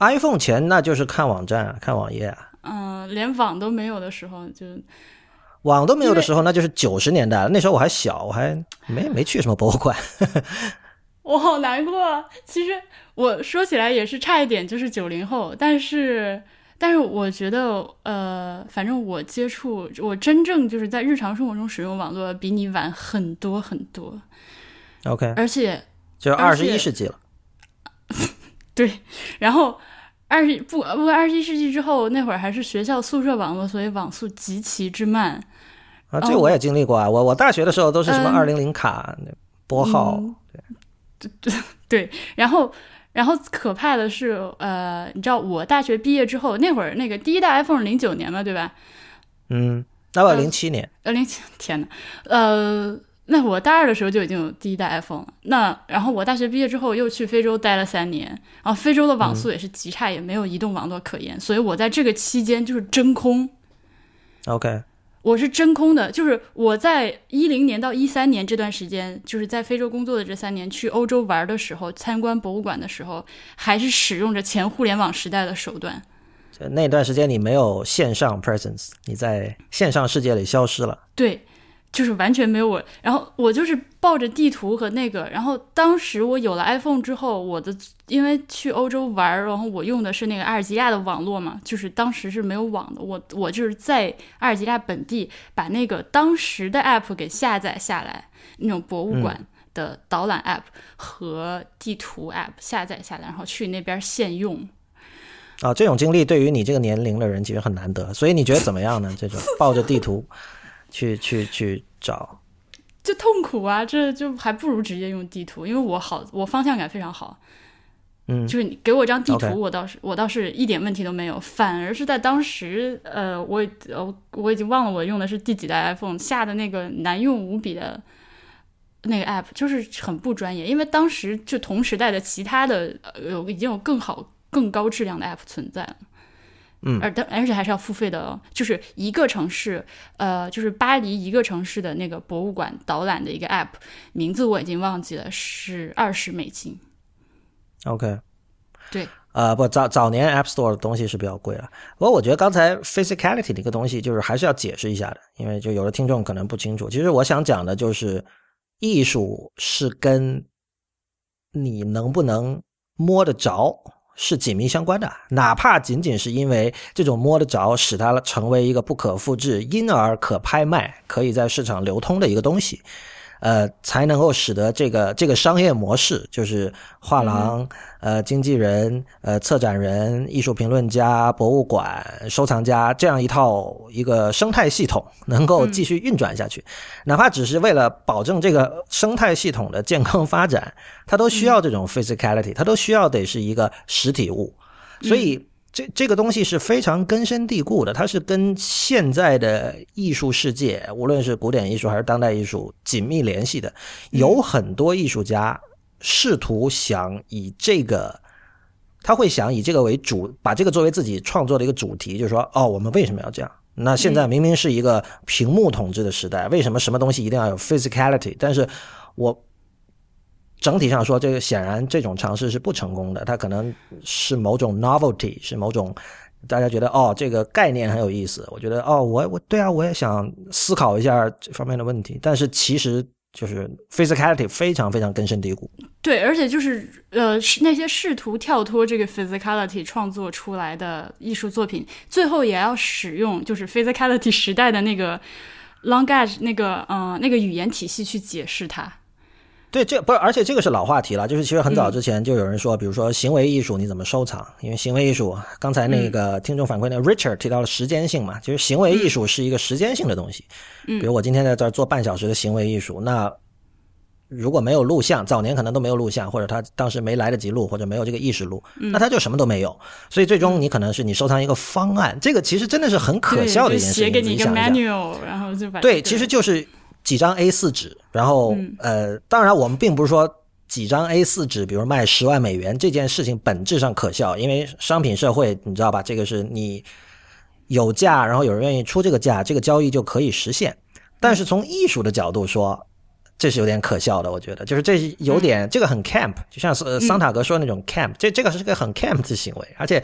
？iPhone 前那就是看网站啊，看网页啊，嗯、连网都没有的时候，就网都没有的时候，那就是九十年代了。那时候我还小，我还没没去什么博物馆。<laughs> 我好难过啊。其实我说起来也是差一点，就是九零后，但是。但是我觉得，呃，反正我接触，我真正就是在日常生活中使用网络，比你晚很多很多，OK，而且就是二十一世纪了。<laughs> 对，然后二十不不过二十一世纪之后，那会儿还是学校宿舍网络，所以网速极其之慢。啊，这个我也经历过啊。我我大学的时候都是什么嗯二零零卡拨号，对对对，然后然后可怕的是，呃，你知道我大学毕业之后，那会儿那个第一代 iPhone 零九年嘛，对吧？嗯，那我零七年，呃，零七天呐，呃，那我大二的时候就已经有第一代 iPhone 了。那然后我大学毕业之后又去非洲待了三年，然后非洲的网速也是极差，也没有移动网络可言，所以我在这个期间就是真空。OK，我是真空的，就是我在一零年到一三年这段时间，就是在非洲工作的这三年，去欧洲玩的时候，参观博物馆的时候，还是使用着前互联网时代的手段。就那段时间你没有线上 presence，你在线上世界里消失了。对，就是完全没有我。然后我就是抱着地图和那个，然后当时我有了 iPhone 之后，我的因为去欧洲玩儿，然后我用的是那个阿尔及利亚的网络嘛，就是当时是没有网的。我我就是在阿尔及利亚本地把那个当时的 app 给下载下来，那种博物馆的导览 app 和地图 app 下载下来，然后去那边现用。啊，这种经历对于你这个年龄的人其实很难得，所以你觉得怎么样呢？这种抱着地图去去去找，就痛苦啊，这就还不如直接用地图，因为我好，我方向感非常好。嗯，就是你给我张地图，我倒是我倒是一点问题都没有，反而是在当时，呃，我呃我已经忘了我用的是第几代 iPhone 下的那个难用无比的那个 app，就是很不专业，因为当时就同时代的其他的呃有已经有更好更高质量的 app 存在了。嗯而但而且还是要付费的哦，就是一个城市，呃，就是巴黎一个城市的那个博物馆导览的一个 app，名字我已经忘记了，是二十美金。OK，对，呃，不，早早年 App Store 的东西是比较贵了。不过我觉得刚才 physicality 的一个东西，就是还是要解释一下的，因为就有的听众可能不清楚。其实我想讲的就是，艺术是跟你能不能摸得着是紧密相关的，哪怕仅仅是因为这种摸得着使它成为一个不可复制，因而可拍卖、可以在市场流通的一个东西。呃，才能够使得这个这个商业模式，就是画廊、呃经纪人、呃策展人、艺术评论家、博物馆、收藏家这样一套一个生态系统能够继续运转下去，哪怕只是为了保证这个生态系统的健康发展，它都需要这种 physicality，它都需要得是一个实体物，所以。这这个东西是非常根深蒂固的，它是跟现在的艺术世界，无论是古典艺术还是当代艺术紧密联系的。有很多艺术家试图想以这个，他会想以这个为主，把这个作为自己创作的一个主题，就是说，哦，我们为什么要这样？那现在明明是一个屏幕统治的时代，为什么什么东西一定要有 physicality？但是我整体上说，这个显然这种尝试是不成功的。它可能是某种 novelty，是某种大家觉得哦，这个概念很有意思。我觉得哦，我我对啊，我也想思考一下这方面的问题。但是其实就是 physicality 非常非常根深蒂固。对，而且就是呃，是那些试图跳脱这个 physicality 创作出来的艺术作品，最后也要使用就是 physicality 时代的那个 language 那个呃那个语言体系去解释它。对，这不是，而且这个是老话题了。就是其实很早之前就有人说，比如说行为艺术你怎么收藏？因为行为艺术，刚才那个听众反馈那个 Richard 提到了时间性嘛，其实行为艺术是一个时间性的东西。嗯比如我今天在这儿做半小时的行为艺术，那如果没有录像，早年可能都没有录像，或者他当时没来得及录，或者没有这个意识录，那他就什么都没有。所以最终你可能是你收藏一个方案，这个其实真的是很可笑的一件事情。写给你一个 manual，然后就把对，其实就是几张 A 四纸，然后、呃，当然我们并不是说几张 A 四纸，比如卖十万美元这件事情本质上可笑，因为商品社会你知道吧，这个是你有价，然后有人愿意出这个价，这个交易就可以实现。但是从艺术的角度说，这是有点可笑的，我觉得，就是这是有点、这个很 camp，就像是呃桑塔格说的那种 camp，这这个是个很 camp 的行为，而且。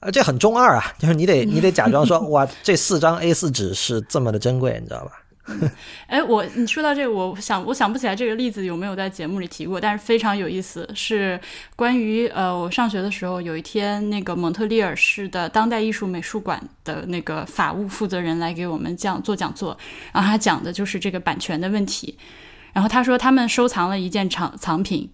呃，这很中二啊！就是你得你得假装说，<laughs> 哇，这四张 A 四纸是这么的珍贵，你知道吧？<laughs> 哎，我你说到这个，我想我想不起来这个例子有没有在节目里提过，但是非常有意思，是关于呃，我上学的时候有一天，那个蒙特利尔市的当代艺术美术馆的那个法务负责人来给我们讲做讲座，然后他讲的就是这个版权的问题，然后他说他们收藏了一件藏藏品。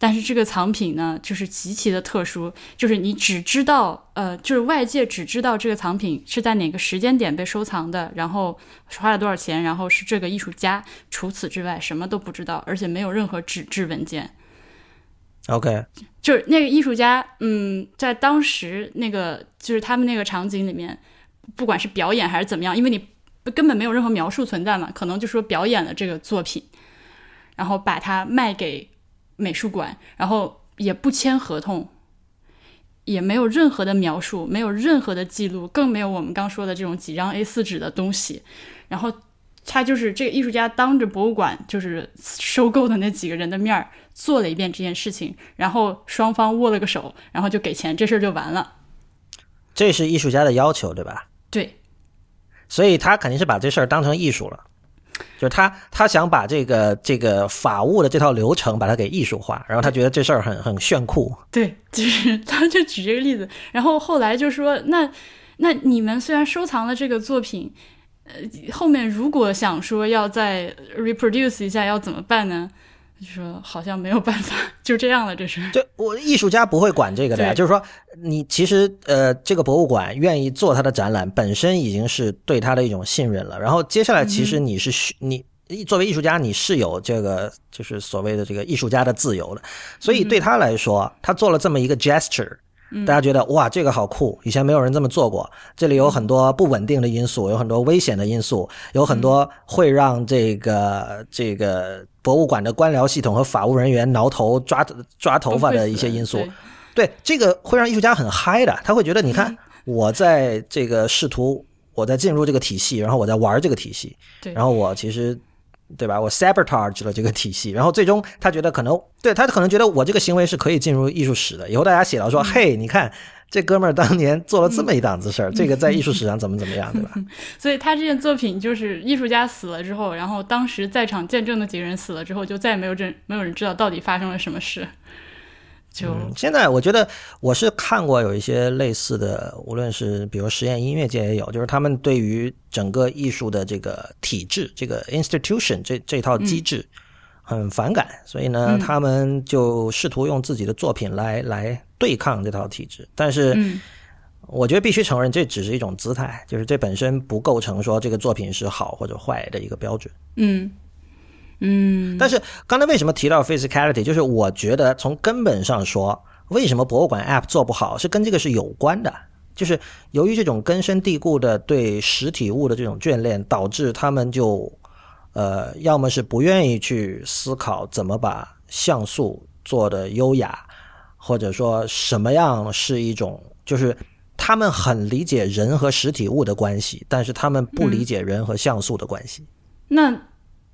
但是这个藏品呢，就是极其的特殊，就是你只知道，呃，就是外界只知道这个藏品是在哪个时间点被收藏的，然后花了多少钱，然后是这个艺术家，除此之外什么都不知道，而且没有任何纸质文件。OK，就是那个艺术家，嗯，在当时那个就是他们那个场景里面，不管是表演还是怎么样，因为你根本没有任何描述存在嘛，可能就说表演了这个作品，然后把它卖给美术馆，然后也不签合同，也没有任何的描述，没有任何的记录，更没有我们刚说的这种几张 A 4纸的东西。然后他就是这个艺术家当着博物馆就是收购的那几个人的面儿做了一遍这件事情，然后双方握了个手，然后就给钱，这事儿就完了。这是艺术家的要求，对吧？对，所以他肯定是把这事儿当成艺术了，就是他他想把这个这个法务的这套流程把它给艺术化，然后他觉得这事儿很很炫酷。对，就是他就举这个例子，然后后来就说，那那你们虽然收藏了这个作品，呃，后面如果想说要再 reproduce 一下，要怎么办呢？就说好像没有办法，<laughs> 就这样了，这是。就我艺术家不会管这个的呀，就是说你其实呃这个博物馆愿意做他的展览，本身已经是对他的一种信任了。然后接下来其实你是需、你作为艺术家，你是有这个就是所谓的这个艺术家的自由的，所以对他来说，他做了这么一个 gesture。大家觉得哇，这个好酷！以前没有人这么做过。这里有很多不稳定的因素，有很多危险的因素，有很多会让这个这个博物馆的官僚系统和法务人员挠头抓抓头发的一些因素。对，这个会让艺术家很嗨的，他会觉得，你看，我在这个试图，我在进入这个体系，然后我在玩这个体系，然后我其实。对吧？我 sabotage 了这个体系，然后最终他觉得可能对他可能觉得我这个行为是可以进入艺术史的。以后大家写到说，嘿，你看这哥们儿当年做了这么一档子事儿，这个在艺术史上怎么怎么样，对吧？<laughs> 所以他这件作品就是艺术家死了之后，然后当时在场见证的几个人死了之后，就再也没有人没有人知道到底发生了什么事。就现在，我觉得我是看过有一些类似的，无论是比如实验音乐界也有，就是他们对于整个艺术的这个体制、这个 institution 这这套机制很反感，所以呢，他们就试图用自己的作品来来对抗这套体制。但是，我觉得必须承认，这只是一种姿态，就是这本身不构成说这个作品是好或者坏的一个标准。嗯。嗯，但是刚才为什么提到 physicality？就是我觉得从根本上说，为什么博物馆 app 做不好，是跟这个是有关的。就是由于这种根深蒂固的对实体物的这种眷恋，导致他们就呃，要么是不愿意去思考怎么把像素做的优雅，或者说什么样是一种，就是他们很理解人和实体物的关系，但是他们不理解人和像素的关系。那。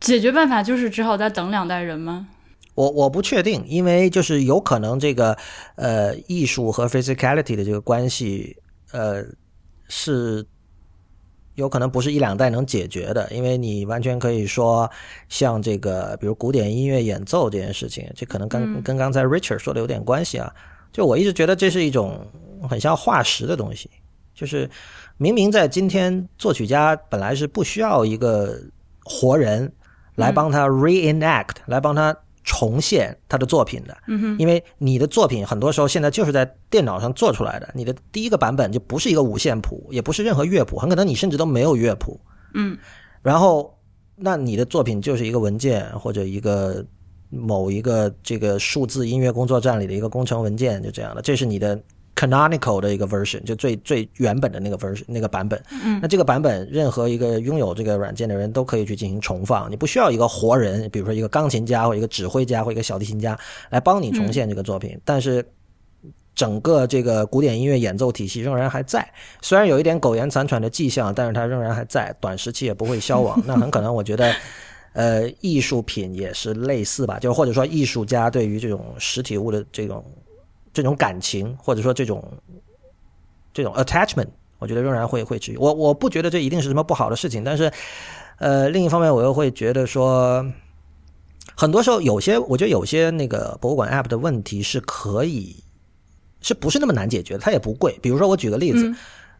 解决办法就是只好再等两代人吗？我我不确定，因为就是有可能这个呃艺术和 physicality 的这个关系呃是有可能不是一两代能解决的，因为你完全可以说像这个比如古典音乐演奏这件事情，这可能跟跟刚才 Richard 说的有点关系啊。就我一直觉得这是一种很像化石的东西，就是明明在今天作曲家本来是不需要一个活人。来帮他 reenact，来帮他重现他的作品的，嗯因为你的作品很多时候现在就是在电脑上做出来的，你的第一个版本就不是一个五线谱，也不是任何乐谱，很可能你甚至都没有乐谱，嗯，然后那你的作品就是一个文件或者一个某一个这个数字音乐工作站里的一个工程文件，就这样的，这是你的。Canonical 的一个 version，就最最原本的那个 version 那个版本。嗯，那这个版本，任何一个拥有这个软件的人都可以去进行重放，你不需要一个活人，比如说一个钢琴家或一个指挥家或一个小提琴家来帮你重现这个作品。但是，整个这个古典音乐演奏体系仍然还在，虽然有一点苟延残喘的迹象，但是它仍然还在，短时期也不会消亡。<laughs> 那很可能，我觉得，呃，艺术品也是类似吧，就或者说艺术家对于这种实体物的这种。这种感情，或者说这种这种 attachment，我觉得仍然会会持续。我我不觉得这一定是什么不好的事情，但是，呃，另一方面我又会觉得说，很多时候有些，我觉得有些那个博物馆 app 的问题是可以，是不是那么难解决？它也不贵。比如说，我举个例子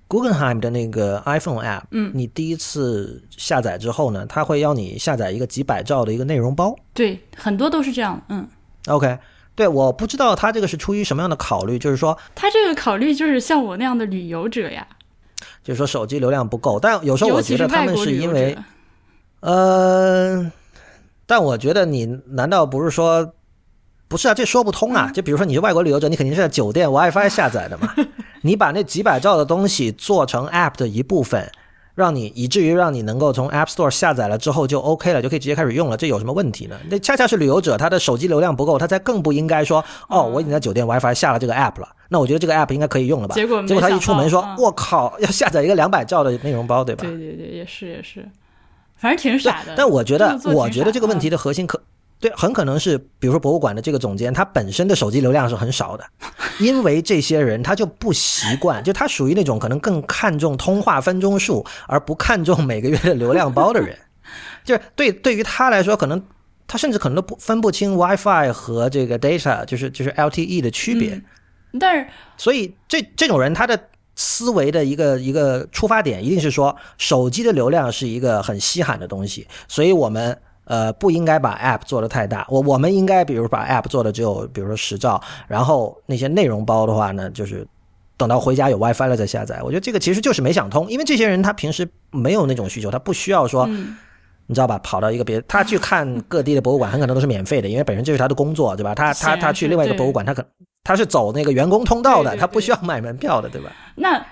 ，Guggenheim 的那个 iPhone app，嗯，你第一次下载之后呢，它会要你下载一个几百兆的一个内容包。对，很多都是这样。嗯，OK。对，我不知道他这个是出于什么样的考虑，就是说，他这个考虑就是像我那样的旅游者呀，就是说手机流量不够，但有时候我觉得他们是因为，呃，但我觉得你难道不是说，不是啊？这说不通啊！就比如说你是外国旅游者，你肯定是在酒店 WiFi 下载的嘛，<laughs> 你把那几百兆的东西做成 App 的一部分。让你以至于让你能够从 App Store 下载了之后就 OK 了，就可以直接开始用了，这有什么问题呢？那恰恰是旅游者他的手机流量不够，他才更不应该说哦，我已经在酒店 WiFi 下了这个 App 了，那我觉得这个 App 应该可以用了吧？结果结果他一出门说，我靠，要下载一个两百兆的内容包，对吧？对对对，也是也是，反正挺傻的。但我觉得，我觉得这个问题的核心可。对，很可能是，比如说博物馆的这个总监，他本身的手机流量是很少的，因为这些人他就不习惯，就他属于那种可能更看重通话分钟数而不看重每个月的流量包的人，就是对对于他来说，可能他甚至可能都不分不清 WiFi 和这个 data，就是就是 LTE 的区别。但是，所以这这种人他的思维的一个一个出发点一定是说，手机的流量是一个很稀罕的东西，所以我们。呃，不应该把 App 做的太大。我我们应该，比如把 App 做的只有，比如说十兆，然后那些内容包的话呢，就是等到回家有 WiFi 了再下载。我觉得这个其实就是没想通，因为这些人他平时没有那种需求，他不需要说你知道吧？跑到一个别，他去看各地的博物馆，很可能都是免费的，因为本身就是他的工作，对吧？他他他去另外一个博物馆，他可他是走那个员工通道的，他不需要买门票的，对吧？那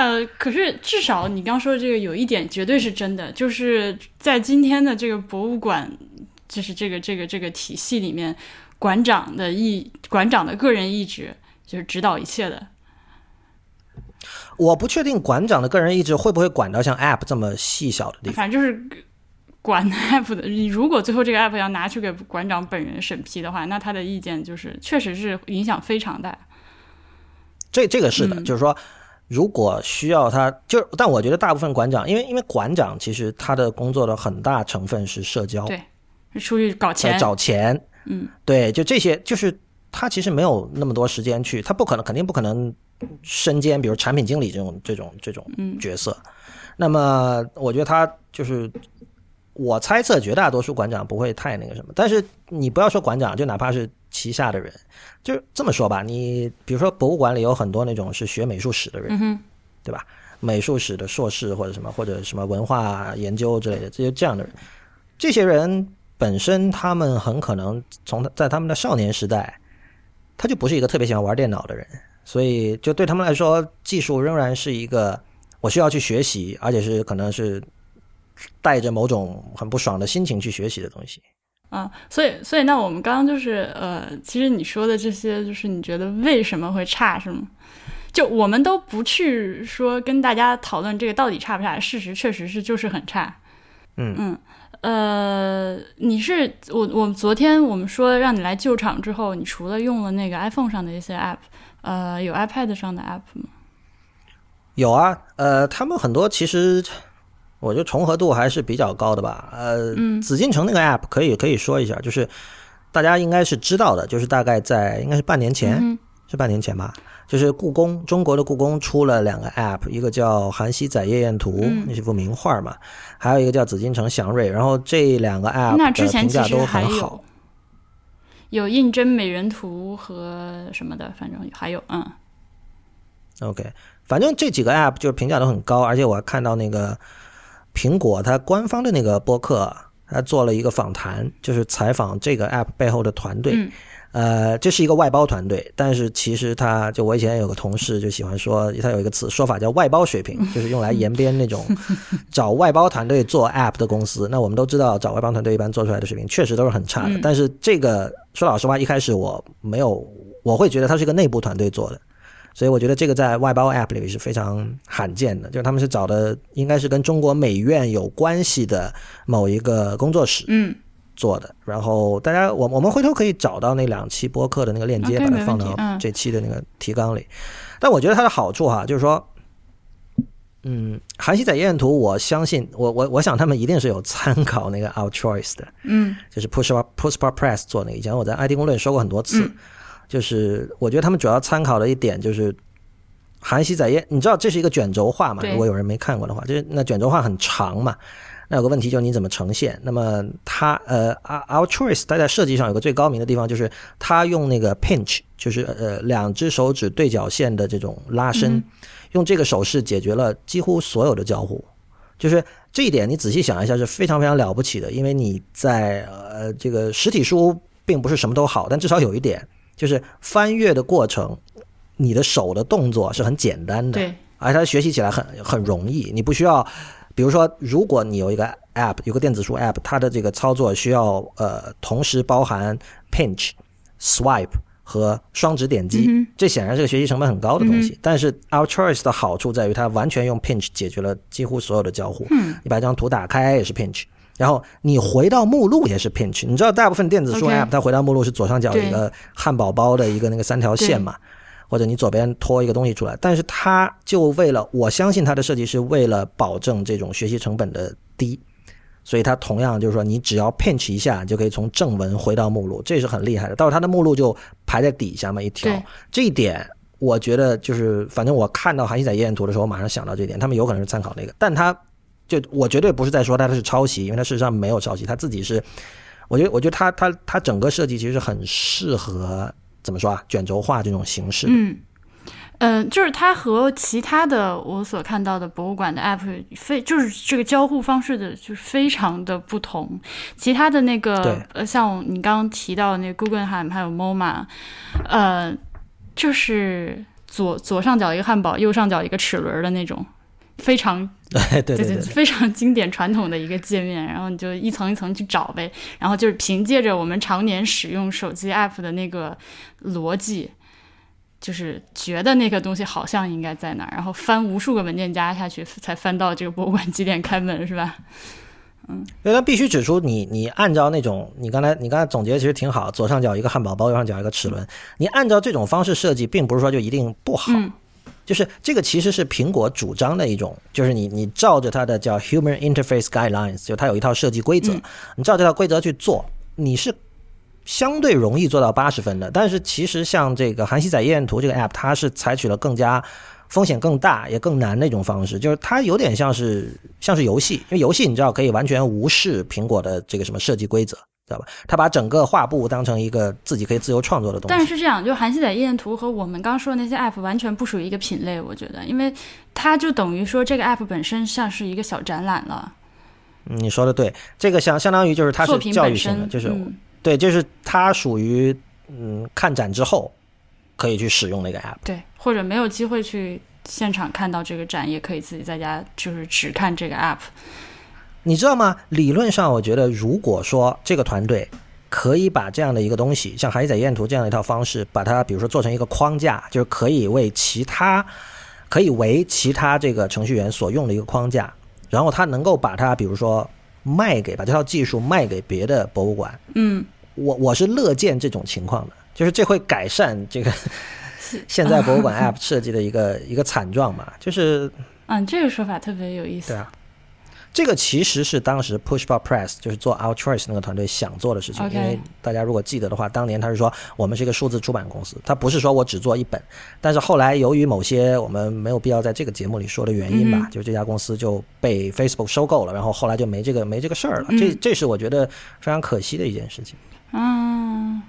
呃，可是至少你刚说的这个有一点绝对是真的，就是在今天的这个博物馆，就是这个这个这个体系里面，馆长的意馆长的个人意志就是指导一切的。我不确定馆长的个人意志会不会管到像 App 这么细小的地方，反正就是管 App 的。你如果最后这个 App 要拿去给馆长本人审批的话，那他的意见就是确实是影响非常大。这这个是的，就是说，如果需要他，就但我觉得大部分馆长，因为因为馆长其实他的工作的很大成分是社交，对，出去搞钱找钱，嗯，对，就这些，就是他其实没有那么多时间去，他不可能，肯定不可能。身兼比如产品经理这种这种这种角色，那么我觉得他就是，我猜测绝大多数馆长不会太那个什么。但是你不要说馆长，就哪怕是旗下的人，就这么说吧。你比如说博物馆里有很多那种是学美术史的人，对吧？美术史的硕士或者什么或者什么文化研究之类的这些这样的人，这些人本身他们很可能从在他们的少年时代，他就不是一个特别喜欢玩电脑的人。所以，就对他们来说，技术仍然是一个我需要去学习，而且是可能是带着某种很不爽的心情去学习的东西。啊，所以，所以，那我们刚刚就是呃，其实你说的这些，就是你觉得为什么会差，是吗？就我们都不去说跟大家讨论这个到底差不差，事实确实是就是很差。嗯嗯，呃，你是我我昨天我们说让你来救场之后，你除了用了那个 iPhone 上的一些 App。呃，有 iPad 上的 App 吗？有啊，呃，他们很多其实我觉得重合度还是比较高的吧。呃，紫禁城那个 App 可以可以说一下，就是大家应该是知道的，就是大概在应该是半年前，是半年前吧。就是故宫中国的故宫出了两个 App，一个叫《韩熙载夜宴图》，那是幅名画嘛，还有一个叫《紫禁城祥瑞》。然后这两个 App 的评价都很好。有印真美人图和什么的，反正还有嗯。OK，反正这几个 App 就是评价都很高，而且我还看到那个苹果它官方的那个播客，它做了一个访谈，就是采访这个 App 背后的团队。呃，这是一个外包团队，但是其实他就我以前有个同事就喜欢说，他有一个词说法叫外包水平，<laughs> 就是用来延边那种找外包团队做 App 的公司。那我们都知道，找外包团队一般做出来的水平确实都是很差的。但是这个说老实话，一开始我没有，我会觉得它是一个内部团队做的，所以我觉得这个在外包 App 里是非常罕见的，就是他们是找的应该是跟中国美院有关系的某一个工作室。嗯。做的，然后大家，我我们回头可以找到那两期播客的那个链接，把它放到这期的那个提纲里。但我觉得它的好处哈，就是说，嗯，韩熙载夜宴图，我相信，我我我想他们一定是有参考那个 Outchoice 的，嗯，就是 Push Push Press 做那个，以前我在 ID 公论说过很多次，就是我觉得他们主要参考的一点就是韩熙载夜，你知道这是一个卷轴画嘛？如果有人没看过的话，就是那卷轴画很长嘛。那有个问题就是你怎么呈现？那么它呃，Our Choice 它在设计上有个最高明的地方，就是它用那个 pinch，就是呃两只手指对角线的这种拉伸，用这个手势解决了几乎所有的交互。就是这一点你仔细想一下是非常非常了不起的，因为你在呃这个实体书并不是什么都好，但至少有一点就是翻阅的过程，你的手的动作是很简单的，对，而它学习起来很很容易，你不需要。比如说，如果你有一个 App，有个电子书 App，它的这个操作需要呃同时包含 pinch、swipe 和双指点击，这显然是个学习成本很高的东西。但是 Our Choice 的好处在于它完全用 pinch 解决了几乎所有的交互。你把这张图打开也是 pinch，然后你回到目录也是 pinch。你知道大部分电子书 App 它回到目录是左上角有一个汉堡包的一个那个三条线嘛？或者你左边拖一个东西出来，但是它就为了，我相信它的设计是为了保证这种学习成本的低，所以它同样就是说，你只要 pinch 一下，就可以从正文回到目录，这是很厉害的。到时候它的目录就排在底下嘛，一条。这一点我觉得就是，反正我看到韩熙载夜宴图的时候，我马上想到这一点，他们有可能是参考那个，但他就我绝对不是在说他是抄袭，因为它事实上没有抄袭，它自己是，我觉得我觉得它它它整个设计其实很适合。怎么说啊？卷轴画这种形式，嗯，嗯，就是它和其他的我所看到的博物馆的 app 非就是这个交互方式的，就是非常的不同。其他的那个呃，像你刚刚提到的那 Guggenheim 还有 MoMA，呃，就是左左上角一个汉堡，右上角一个齿轮的那种，非常 <laughs> 对对对，非常经典传统的一个界面。然后你就一层一层去找呗，然后就是凭借着我们常年使用手机 app 的那个逻辑。就是觉得那个东西好像应该在哪儿，然后翻无数个文件夹下去，才翻到这个博物馆几点开门，是吧？嗯，因为必须指出，你你按照那种你刚才你刚才总结其实挺好，左上角一个汉堡包，右上角一个齿轮，你按照这种方式设计，并不是说就一定不好，就是这个其实是苹果主张的一种，就是你你照着它的叫 Human Interface Guidelines，就它有一套设计规则，你照这套规则去做，你是。相对容易做到八十分的，但是其实像这个韩熙载夜宴图这个 app，它是采取了更加风险更大也更难的一种方式，就是它有点像是像是游戏，因为游戏你知道可以完全无视苹果的这个什么设计规则，知道吧？他把整个画布当成一个自己可以自由创作的东西。但是这样，就韩熙载夜宴图和我们刚说的那些 app 完全不属于一个品类，我觉得，因为它就等于说这个 app 本身像是一个小展览了。你说的对，这个相相当于就是它是教育性的，就是。对，就是它属于嗯，看展之后可以去使用那个 app。对，或者没有机会去现场看到这个展，也可以自己在家就是只看这个 app。你知道吗？理论上，我觉得如果说这个团队可以把这样的一个东西，像海仔燕图这样的一套方式，把它比如说做成一个框架，就是可以为其他可以为其他这个程序员所用的一个框架，然后他能够把它比如说。卖给把这套技术卖给别的博物馆，嗯，我我是乐见这种情况的，就是这会改善这个 <laughs> 现在博物馆 App 设计的一个一个惨状嘛，就是，嗯，这个说法特别有意思，对啊。这个其实是当时 Pushbot Press 就是做 Our Choice 那个团队想做的事情，因为大家如果记得的话，当年他是说我们是一个数字出版公司，他不是说我只做一本。但是后来由于某些我们没有必要在这个节目里说的原因吧，就这家公司就被 Facebook 收购了，然后后来就没这个没这个事儿了。这这是我觉得非常可惜的一件事情。嗯，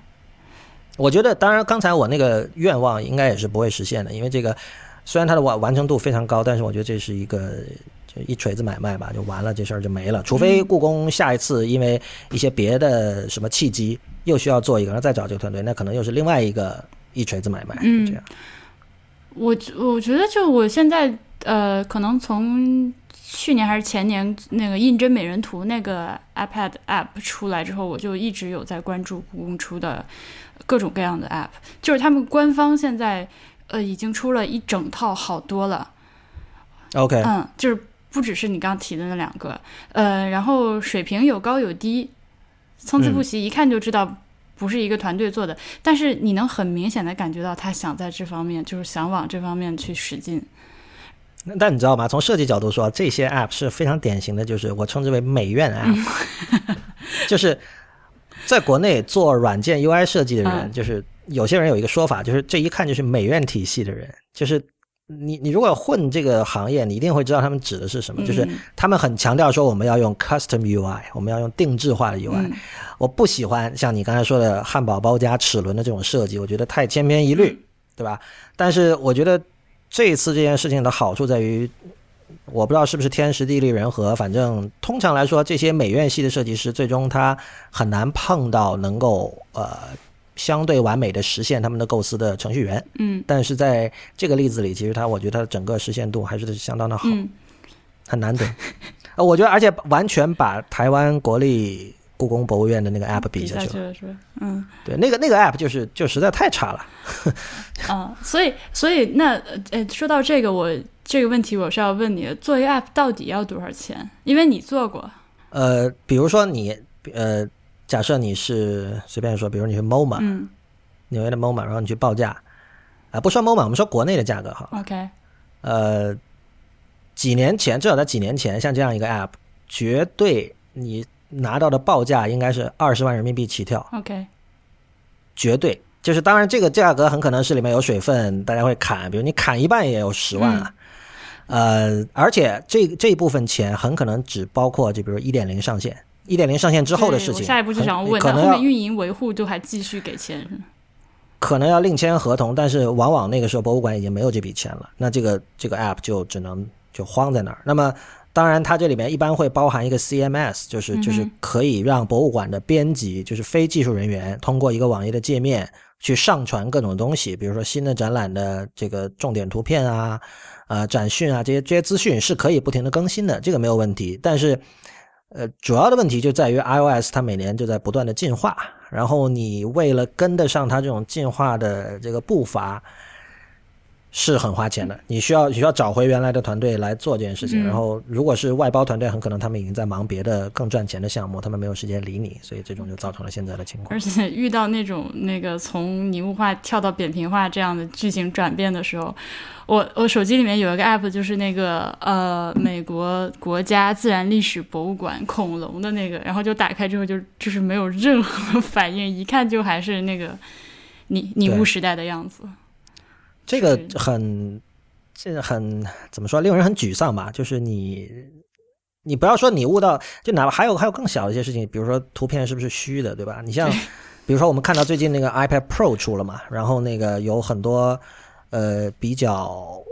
我觉得当然刚才我那个愿望应该也是不会实现的，因为这个虽然它的完完成度非常高，但是我觉得这是一个。就一锤子买卖吧，就完了，这事儿就没了。除非故宫下一次因为一些别的什么契机又需要做一个，然后再找这个团队，那可能又是另外一个一锤子买卖。嗯，这样。我我觉得，就我现在呃，可能从去年还是前年那个印真美人图那个 iPad app 出来之后，我就一直有在关注故宫出的各种各样的 app，就是他们官方现在呃已经出了一整套好多了。OK，嗯，就是。不只是你刚提的那两个，呃，然后水平有高有低，参差不齐，一看就知道不是一个团队做的。但是你能很明显的感觉到他想在这方面，就是想往这方面去使劲。但你知道吗？从设计角度说，这些 App 是非常典型的，就是我称之为美院 App，<laughs> 就是在国内做软件 UI 设计的人，就是有些人有一个说法，就是这一看就是美院体系的人，就是。你你如果混这个行业，你一定会知道他们指的是什么。就是他们很强调说我们要用 custom UI，我们要用定制化的 UI。我不喜欢像你刚才说的汉堡包加齿轮的这种设计，我觉得太千篇一律，对吧？但是我觉得这一次这件事情的好处在于，我不知道是不是天时地利人和，反正通常来说，这些美院系的设计师最终他很难碰到能够呃。相对完美的实现他们的构思的程序员，嗯，但是在这个例子里，其实他我觉得他整个实现度还是相当的好，很难得。呃，我觉得而且完全把台湾国立故宫博物院的那个 app 比下去了，是吧？嗯，对，那个那个 app 就是就实在太差了。<laughs> 啊，所以所以那呃，说到这个，我这个问题我是要问你，做一个 app 到底要多少钱？因为你做过。呃，比如说你呃。假设你是随便说，比如你是 MoMA，纽约的 MoMA，然后你去报价，啊，不说 MoMA，我们说国内的价格哈。OK。呃，几年前，至少在几年前，像这样一个 App，绝对你拿到的报价应该是二十万人民币起跳。OK。绝对，就是当然这个价格很可能是里面有水分，大家会砍，比如你砍一半也有十万啊。呃，而且这这一部分钱很可能只包括就比如一点零上线。一点零上线之后的事情，下一步就想问，可能后面运营维护都还继续给钱？可能要另签合同，但是往往那个时候博物馆已经没有这笔钱了，那这个这个 app 就只能就荒在那儿。那么当然，它这里面一般会包含一个 CMS，就是就是可以让博物馆的编辑，就是非技术人员通过一个网页的界面去上传各种东西，比如说新的展览的这个重点图片啊。呃，展讯啊，这些这些资讯是可以不停的更新的，这个没有问题。但是，呃，主要的问题就在于 iOS 它每年就在不断的进化，然后你为了跟得上它这种进化的这个步伐。是很花钱的，你需要需要找回原来的团队来做这件事情。然后，如果是外包团队，很可能他们已经在忙别的更赚钱的项目，他们没有时间理你，所以这种就造成了现在的情况。而且遇到那种那个从拟物化跳到扁平化这样的剧情转变的时候，我我手机里面有一个 app，就是那个呃美国国家自然历史博物馆恐龙的那个，然后就打开之后就就是没有任何反应，一看就还是那个拟拟物时代的样子。这个很，这个很怎么说，令人很沮丧吧？就是你，你不要说你悟到，就哪怕还有还有更小的一些事情，比如说图片是不是虚的，对吧？你像，比如说我们看到最近那个 iPad Pro 出了嘛，然后那个有很多呃比较。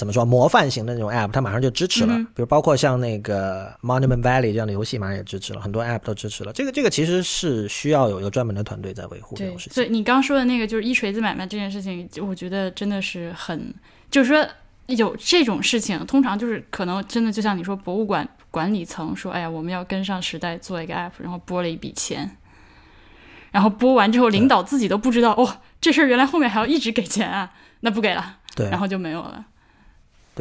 怎么说模范型的那种 App，它马上就支持了。比如包括像那个 Monument Valley 这样的游戏，马上也支持了，很多 App 都支持了。这个这个其实是需要有一个专门的团队在维护这种事情。所以你刚说的那个就是一锤子买卖这件事情，我觉得真的是很，就是说有这种事情，通常就是可能真的就像你说，博物馆管理层说，哎呀，我们要跟上时代做一个 App，然后拨了一笔钱，<laughs> 然后拨完之后，领导自己都不知道，哦，这事儿原来后面还要一直给钱啊，那不给了，对，然后就没有了。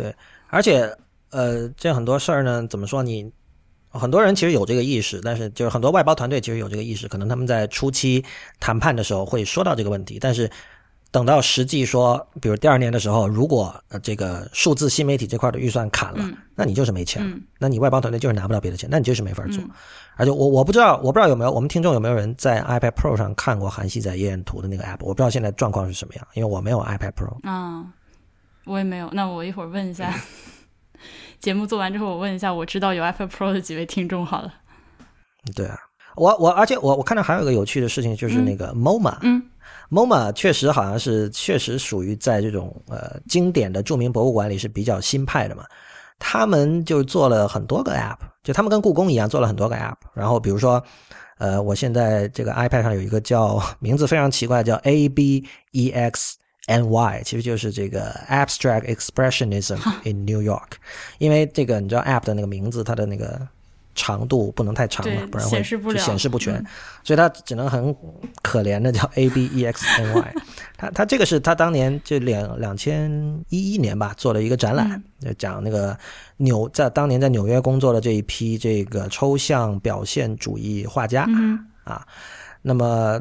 对，而且，呃，这很多事儿呢，怎么说？你很多人其实有这个意识，但是就是很多外包团队其实有这个意识，可能他们在初期谈判的时候会说到这个问题，但是等到实际说，比如第二年的时候，如果呃这个数字新媒体这块的预算砍了，那你就是没钱，那你外包团队就是拿不到别的钱，那你就是没法做。而且我我不知道，我不知道有没有我们听众有没有人在 iPad Pro 上看过韩熙载夜宴图的那个 app，我不知道现在状况是什么样，因为我没有 iPad Pro。啊。我也没有，那我一会儿问一下。<laughs> 节目做完之后，我问一下我知道有 iPad Pro 的几位听众好了。对啊，我我而且我我看到还有一个有趣的事情，就是那个 MoMA，嗯，MoMA 确实好像是确实属于在这种呃经典的著名博物馆里是比较新派的嘛。他们就做了很多个 App，就他们跟故宫一样做了很多个 App。然后比如说，呃，我现在这个 iPad 上有一个叫 <laughs> 名字非常奇怪，叫 ABEX。N Y 其实就是这个 Abstract Expressionism in New York，因为这个你知道 App 的那个名字，它的那个长度不能太长嘛，不然会显示不全，所以它只能很可怜的叫 A B E X N Y。<laughs> 它它这个是它当年就两两千一一年吧做了一个展览，就讲那个纽在当年在纽约工作的这一批这个抽象表现主义画家啊，那么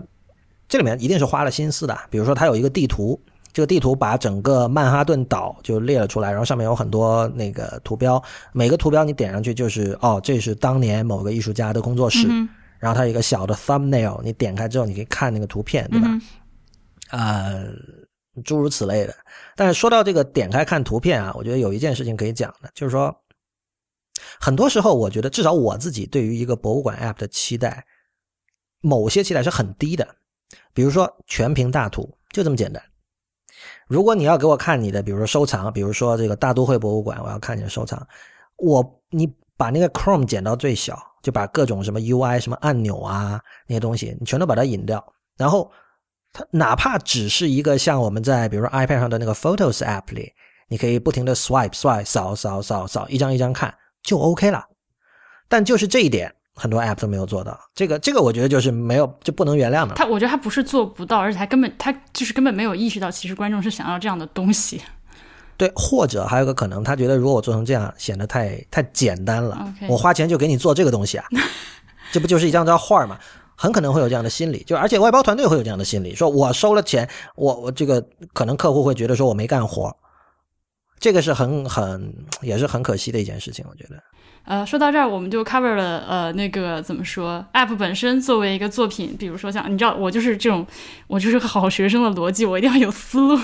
这里面一定是花了心思的，比如说它有一个地图。这个地图把整个曼哈顿岛就列了出来，然后上面有很多那个图标，每个图标你点上去就是哦，这是当年某个艺术家的工作室，然后它有一个小的 thumbnail，你点开之后你可以看那个图片，对吧？啊，诸如此类的。但是说到这个点开看图片啊，我觉得有一件事情可以讲的，就是说，很多时候我觉得至少我自己对于一个博物馆 app 的期待，某些期待是很低的，比如说全屏大图，就这么简单。如果你要给我看你的，比如说收藏，比如说这个大都会博物馆，我要看你的收藏，我你把那个 Chrome 减到最小，就把各种什么 UI、什么按钮啊那些东西，你全都把它隐掉，然后它哪怕只是一个像我们在比如说 iPad 上的那个 Photos App 里，你可以不停的 swipe swipe 扫扫扫扫一张一张看就 OK 了，但就是这一点。很多 app 都没有做到，这个这个我觉得就是没有就不能原谅的。他我觉得他不是做不到，而且他根本他就是根本没有意识到，其实观众是想要这样的东西。<laughs> 对，或者还有个可能，他觉得如果我做成这样，显得太太简单了。我花钱就给你做这个东西啊，<laughs> 这不就是一张张画吗？很可能会有这样的心理，就而且外包团队会有这样的心理，说我收了钱，我我这个可能客户会觉得说我没干活，这个是很很也是很可惜的一件事情，我觉得。呃，说到这儿，我们就 cover 了呃，那个怎么说，app 本身作为一个作品，比如说像你知道，我就是这种，我就是个好学生的逻辑，我一定要有思路。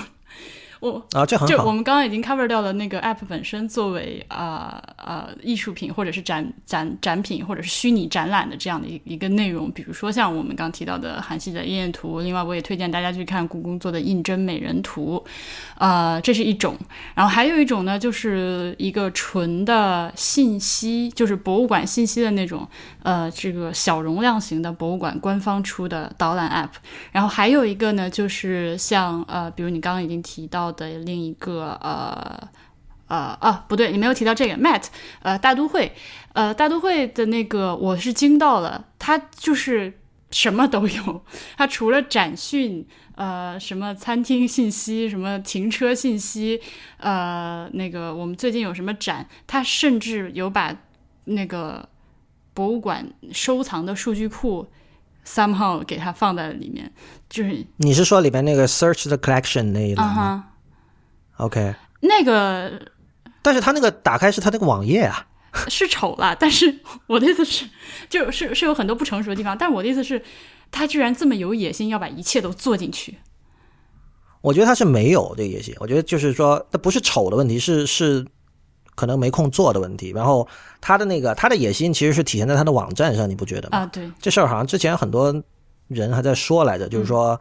我啊，这很就我。们刚刚已经 cover 掉了那个 app 本身作为啊呃艺术品或者是展展展品或者是虚拟展览的这样的一一个内容，比如说像我们刚提到的韩系的夜宴图，另外我也推荐大家去看故宫做的印真美人图，呃，这是一种。然后还有一种呢，就是一个纯的信息，就是博物馆信息的那种，呃，这个小容量型的博物馆官方出的导览 app。然后还有一个呢，就是像呃，比如你刚刚已经提到的另一个呃。呃啊，不对，你没有提到这个 Matt，呃，大都会，呃，大都会的那个我是惊到了，它就是什么都有，它除了展讯，呃，什么餐厅信息，什么停车信息，呃，那个我们最近有什么展，它甚至有把那个博物馆收藏的数据库 somehow 给它放在里面，就是你是说里边那个 Search the Collection 那一栏吗、啊哈，o k 那个但是它那个打开是它那个网页啊。是丑了，但是我的意思是，就是是有很多不成熟的地方，但是我的意思是，他居然这么有野心，要把一切都做进去。我觉得他是没有这个野心，我觉得就是说，那不是丑的问题，是是可能没空做的问题。然后他的那个他的野心其实是体现在他的网站上，你不觉得吗？啊，对，这事儿好像之前很多人还在说来着，就是说，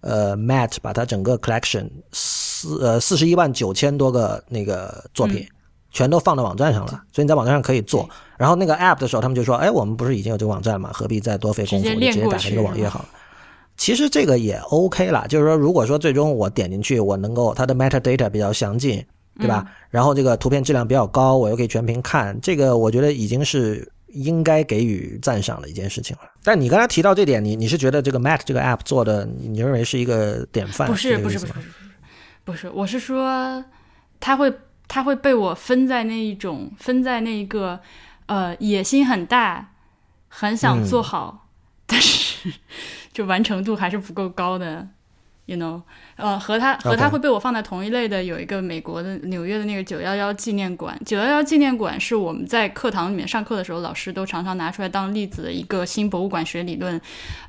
呃，Matt 把他整个 collection 四呃四十一万九千多个那个作品。全都放到网站上了，所以你在网站上可以做。然后那个 app 的时候，他们就说：“哎，我们不是已经有这个网站吗？何必再多费功夫？直接打开这个网页好了。”其实这个也 OK 啦，就是说，如果说最终我点进去，我能够它的 metadata 比较详尽，对吧？然后这个图片质量比较高，我又可以全屏看，这个我觉得已经是应该给予赞赏的一件事情了。但你刚才提到这点，你你是觉得这个 Matt 这个 app 做的，你你认为是一个典范？不是不是不是不是不是不是，我是说，他会他会被我分在那一种分在那一个呃野心很大，很想做好，但是 <laughs> 就完成度还是不够高的。You know，呃，和他和他会被我放在同一类的，有一个美国的纽约的那个九幺幺纪念馆。九幺幺纪念馆是我们在课堂里面上课的时候，老师都常常拿出来当例子的一个新博物馆学理论，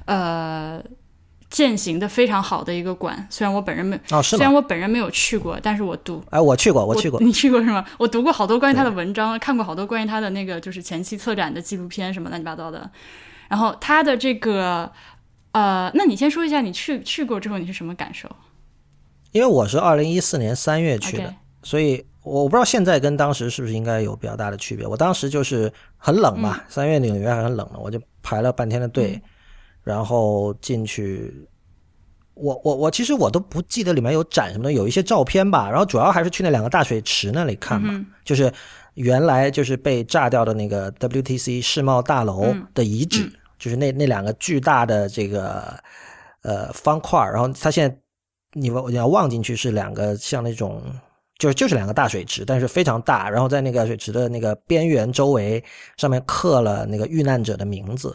呃，践行的非常好的一个馆。虽然我本人没，虽然？我本人没有去过，但是我读哎，我去过，我去过。你去过是吗？我读过好多关于他的文章，看过好多关于他的那个就是前期策展的纪录片什么乱七八糟的。然后他的这个，呃，那你先说一下你去去过之后你是什么感受因为我是二零一四年三月去的所以我不知道现在跟当时是不是应该有比较大的区别。我当时就是很冷嘛，三、月纽约还很冷呢，我就排了半天的队，然后进去。我我我其实我都不记得里面有展什么的，有一些照片吧。然后主要还是去那两个大水池那里看嘛，就是原来就是被炸掉的那个 WTC 世贸大楼的遗址，就是那那两个巨大的这个呃方块，然后它现在你你要望进去是两个像那种。就是就是两个大水池，但是非常大，然后在那个水池的那个边缘周围上面刻了那个遇难者的名字，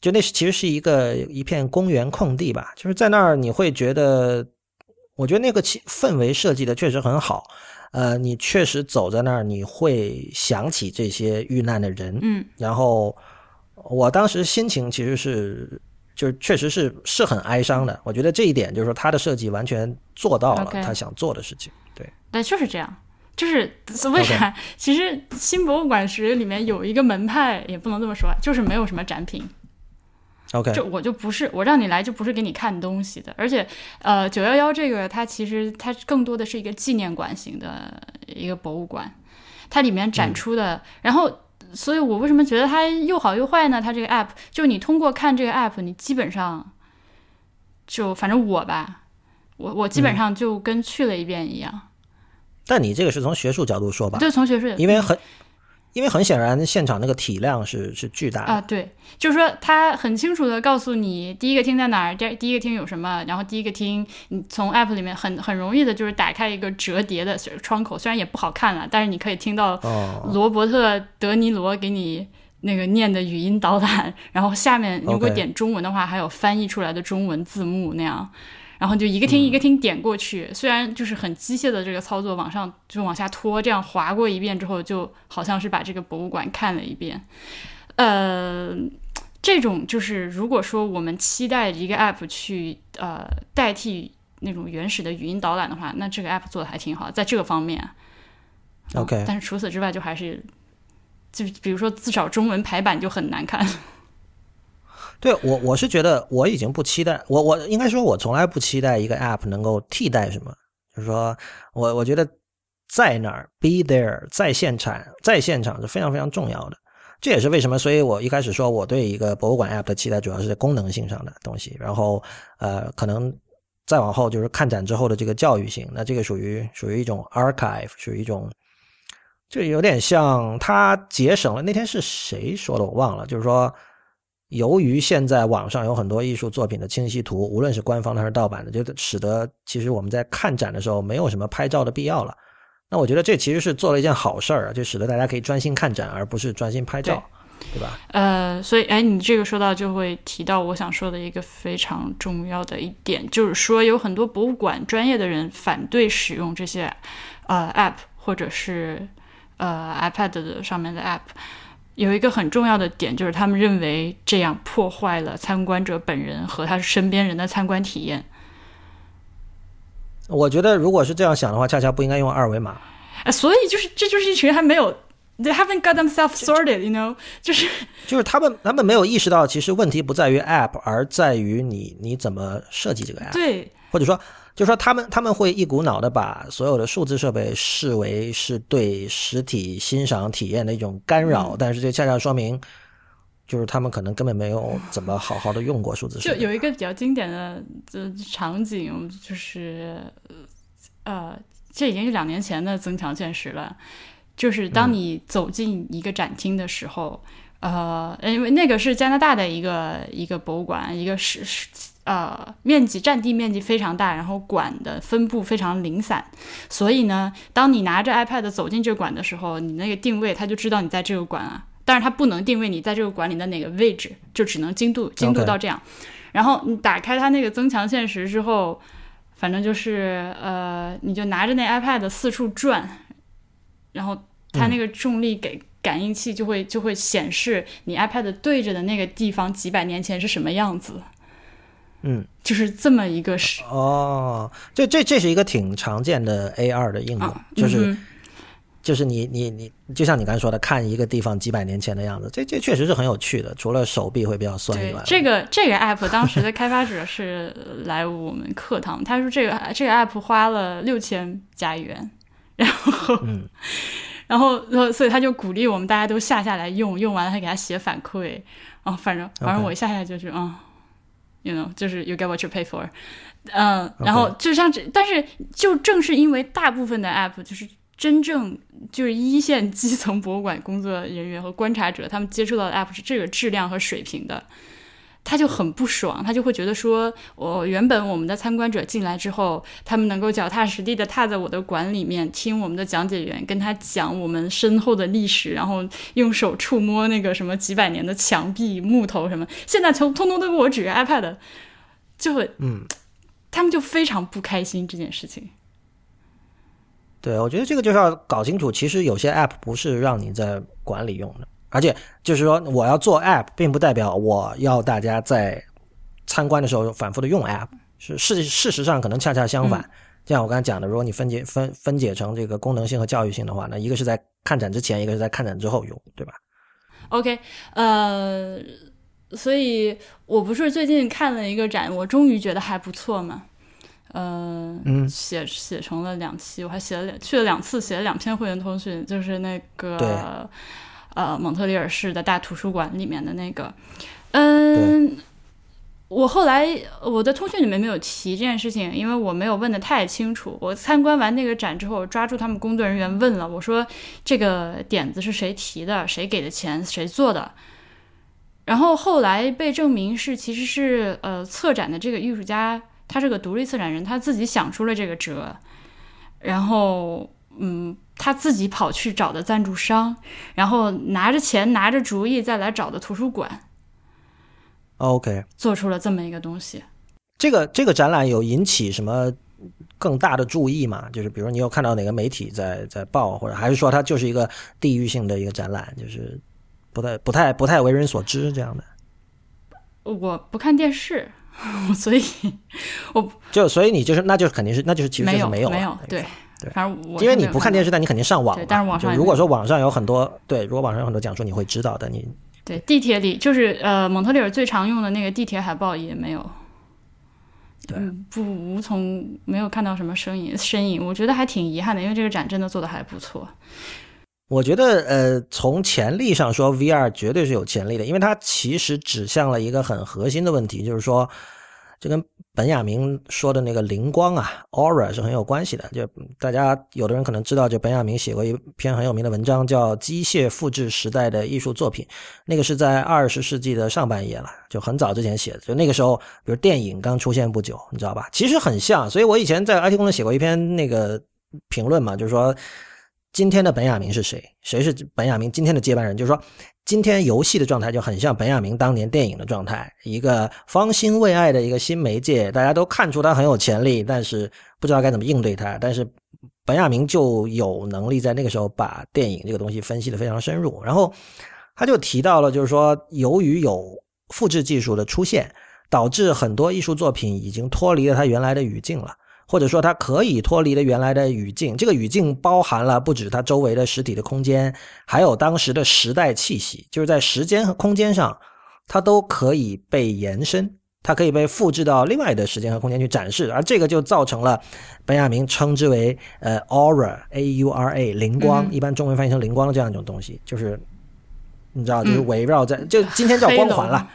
就那是其实是一个一片公园空地吧，就是在那儿你会觉得，我觉得那个气氛围设计的确实很好，呃，你确实走在那儿你会想起这些遇难的人，嗯，然后我当时心情其实是。就是确实是是很哀伤的，我觉得这一点就是说他的设计完全做到了他想做的事情。对，对，就是这样。就是所 <laughs> 为啥 <laughs> 其实新博物馆学里面有一个门派，也不能这么说，就是没有什么展品。OK，就我就不是我让你来就不是给你看东西的，而且呃九幺幺这个它其实它更多的是一个纪念馆型的一个博物馆，它里面展出的，然后所以我为什么觉得它又好又坏呢？它这个 app 就你通过看这个 app，你基本上就反正我吧，我我基本上就跟去了一遍一样，但你这个是从学术角度说吧？就从学术因为很，因为很显然现场那个体量是是巨大的。啊，对，就是说他很清楚的告诉你第一个厅在哪儿，第第一个厅有什么，然后第一个厅你从 app 里面很很容易的就是打开一个折叠的窗口，虽然也不好看了，但是你可以听到哦，罗伯特·德尼罗给你那个念的语音导览，然后下面如果点中文的话，还有翻译出来的中文字幕那样。然后就一个厅一个厅点过去，虽然就是很机械的这个操作，往上就往下拖，这样划过一遍之后，就好像是把这个博物馆看了一遍。呃，这种就是如果说我们期待一个 app 去呃代替那种原始的语音导览的话，那这个 app 做的还挺好，在这个方面。OK，但是除此之外，就还是就比如说至少中文排版就很难看。对我我是觉得我已经不期待，我我应该说，我从来不期待一个 app 能够替代什么，就是说我我觉得在哪儿 be there 在现场在现场是非常非常重要的。这也是为什么，所以我一开始说我对一个博物馆 app 的期待主要是在功能性上的东西，然后呃可能再往后就是看展之后的这个教育性，那这个属于属于一种 archive，属于一种。就有点像他节省了那天是谁说的我忘了，就是说。由于现在网上有很多艺术作品的清晰图，无论是官方的还是盗版的，就使得其实我们在看展的时候没有什么拍照的必要了。那我觉得这其实是做了一件好事儿啊，就使得大家可以专心看展，而不是专心拍照，对吧？呃，所以哎，你这个说到就会提到我想说的一个非常重要的一点，就是说有很多博物馆专业的人反对使用这些呃 app 或者是呃 iPad 的上面的 app。有一个很重要的点，就是他们认为这样破坏了参观者本人和他身边人的参观体验。我觉得，如果是这样想的话，恰恰不应该用二维码。啊，所以就是这就是一群还没有，they haven't got themselves sorted，you know，就是就是他们他们没有意识到，其实问题不在于 app，而在于你你怎么设计这个 app。对，或者说。就是说，他们他们会一股脑的把所有的数字设备视为是对实体欣赏体验的一种干扰，但是这恰恰说明，就是他们可能根本没有怎么好好的用过数字设备。就有一个比较经典的场景，就是呃，这已经是两年前的增强现实了。就是当你走进一个展厅的时候，呃，因为那个是加拿大的一个一个博物馆，一个是是。呃，面积占地面积非常大，然后管的分布非常零散，所以呢，当你拿着 iPad 走进这个馆的时候，你那个定位它就知道你在这个馆啊，但是它不能定位你在这个馆里的哪个位置，就只能精度精度到这样。然后你打开它那个增强现实之后，反正就是呃，你就拿着那 iPad 四处转，然后它那个重力给感应器就会就会显示你 iPad 对着的那个地方几百年前是什么样子。嗯，就是这么一个是哦，这这这是一个挺常见的 A R 的应用，就是就是你你你，就像你刚才说的，看一个地方几百年前的样子，这这确实是很有趣的。除了手臂会比较酸以外，这个这个 App 当时的开发者是来我们课堂，他说这个这个 App 花了六千加元，然后嗯，<laughs> 然后所以他就鼓励我们大家都下下来用，用完了还给他写反馈啊，反正反正我一下下就是啊。You know，就是 you get what you pay for，嗯，然后就像这，但是就正是因为大部分的 app 就是真正就是一线基层博物馆工作人员和观察者，他们接触到的 app 是这个质量和水平的。他就很不爽，他就会觉得说，我原本我们的参观者进来之后，他们能够脚踏实地的踏在我的馆里面，听我们的讲解员跟他讲我们身后的历史，然后用手触摸那个什么几百年的墙壁、木头什么，现在通通通都给我举个 iPad，就会，嗯，他们就非常不开心这件事情。对，我觉得这个就是要搞清楚，其实有些 app 不是让你在馆里用的。而且就是说，我要做 App，并不代表我要大家在参观的时候反复的用 App。是事事实上可能恰恰相反。就像我刚才讲的，如果你分解分分解成这个功能性和教育性的话，那一个是在看展之前，一个是在看展之后用，对吧？OK，呃，所以我不是最近看了一个展，我终于觉得还不错嘛。呃，嗯，写写成了两期，我还写了两去了两次，写了两篇会员通讯，就是那个。呃，蒙特利尔市的大图书馆里面的那个，嗯，我后来我的通讯里面没有提这件事情，因为我没有问的太清楚。我参观完那个展之后，抓住他们工作人员问了，我说这个点子是谁提的，谁给的钱，谁做的？然后后来被证明是其实是呃策展的这个艺术家，他是个独立策展人，他自己想出了这个折，然后嗯。他自己跑去找的赞助商，然后拿着钱拿着主意再来找的图书馆。OK，做出了这么一个东西。这个这个展览有引起什么更大的注意吗？就是比如你有看到哪个媒体在在报，或者还是说它就是一个地域性的一个展览，就是不太不太不太为人所知这样的。我不看电视。<laughs> 所以我就所以你就是那就是肯定是那就是其实就是没有没有对对，反正我因为你不看电视，但你肯定上网对，但是网上如果说网上有很多对，如果网上有很多讲述，你会知道的。你对地铁里就是呃蒙特利尔最常用的那个地铁海报也没有。对，不无从没有看到什么身影身影，我觉得还挺遗憾的，因为这个展真的做的还不错。我觉得呃，从潜力上说，VR 绝对是有潜力的，因为它其实指向了一个很核心的问题，就是说，这跟本雅明说的那个灵光啊，aura 是很有关系的。就大家有的人可能知道，就本雅明写过一篇很有名的文章，叫《机械复制时代的艺术作品》，那个是在二十世纪的上半叶了，就很早之前写的。就那个时候，比如电影刚出现不久，你知道吧？其实很像。所以我以前在 IT 公司写过一篇那个评论嘛，就是说，今天的本雅明是谁？谁是本雅明今天的接班人？就是说。今天游戏的状态就很像本雅明当年电影的状态，一个方兴未艾的一个新媒介，大家都看出他很有潜力，但是不知道该怎么应对他。但是本雅明就有能力在那个时候把电影这个东西分析的非常深入。然后他就提到了，就是说由于有复制技术的出现，导致很多艺术作品已经脱离了它原来的语境了。或者说，它可以脱离了原来的语境。这个语境包含了不止它周围的实体的空间，还有当时的时代气息。就是在时间和空间上，它都可以被延伸，它可以被复制到另外的时间和空间去展示。而这个就造成了本雅明称之为呃 aura，a u r a 灵光，一般中文翻译成灵光这样一种东西，就是你知道，就是围绕在就今天叫光环了。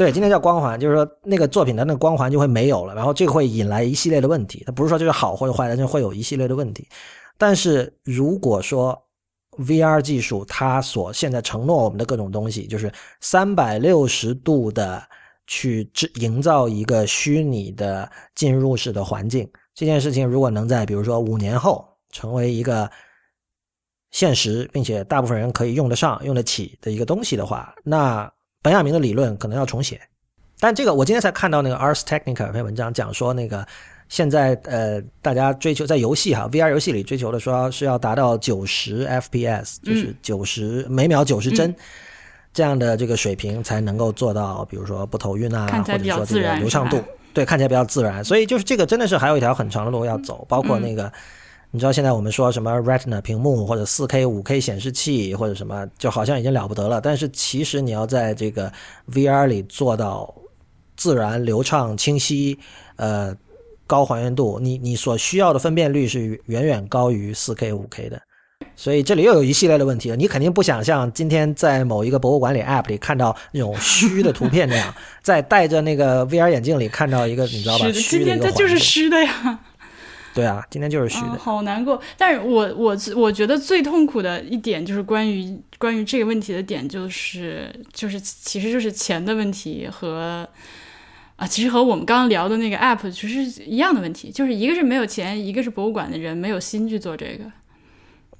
对，今天叫光环，就是说那个作品的那个光环就会没有了，然后这个会引来一系列的问题。它不是说就是好或者坏，但是会有一系列的问题。但是如果说 VR 技术它所现在承诺我们的各种东西，就是三百六十度的去制营造一个虚拟的进入式的环境，这件事情如果能在比如说五年后成为一个现实，并且大部分人可以用得上、用得起的一个东西的话，那。本雅明的理论可能要重写，但这个我今天才看到那个 Ars Technica 一篇文章，讲说那个现在呃大家追求在游戏哈 VR 游戏里追求的说是要达到九十 FPS，就是九十每秒九十帧这样的这个水平才能够做到，比如说不头晕啊，或者说这个流畅度，对，看起来比较自然。所以就是这个真的是还有一条很长的路要走，包括那个。你知道现在我们说什么 Retina 屏幕或者 4K、5K 显示器或者什么，就好像已经了不得了。但是其实你要在这个 VR 里做到自然、流畅、清晰，呃，高还原度，你你所需要的分辨率是远远高于 4K、5K 的。所以这里又有一系列的问题了。你肯定不想像今天在某一个博物馆里 App 里看到那种虚的图片那样，在戴着那个 VR 眼镜里看到一个你知道吧？虚的今天它就是虚的呀。对啊，今天就是虚的，好难过。但是我我我觉得最痛苦的一点就是关于关于这个问题的点，就是就是其实就是钱的问题和啊，其实和我们刚刚聊的那个 app 其实一样的问题，就是一个是没有钱，一个是博物馆的人没有心去做这个。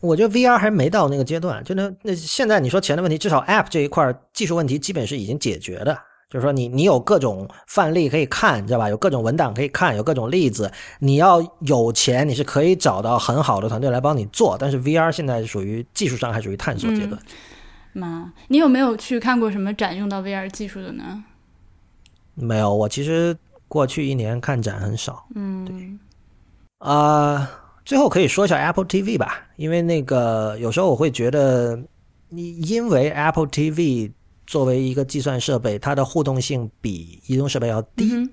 我觉得 VR 还没到那个阶段，就那那现在你说钱的问题，至少 app 这一块技术问题基本是已经解决的。就是说，你你有各种范例可以看，知道吧？有各种文档可以看，有各种例子。你要有钱，你是可以找到很好的团队来帮你做。但是 VR 现在属于技术上还属于探索阶段。妈，你有没有去看过什么展用到 VR 技术的呢？没有，我其实过去一年看展很少。嗯，对。啊，最后可以说一下 Apple TV 吧，因为那个有时候我会觉得，你因为 Apple TV。作为一个计算设备，它的互动性比移动设备要低，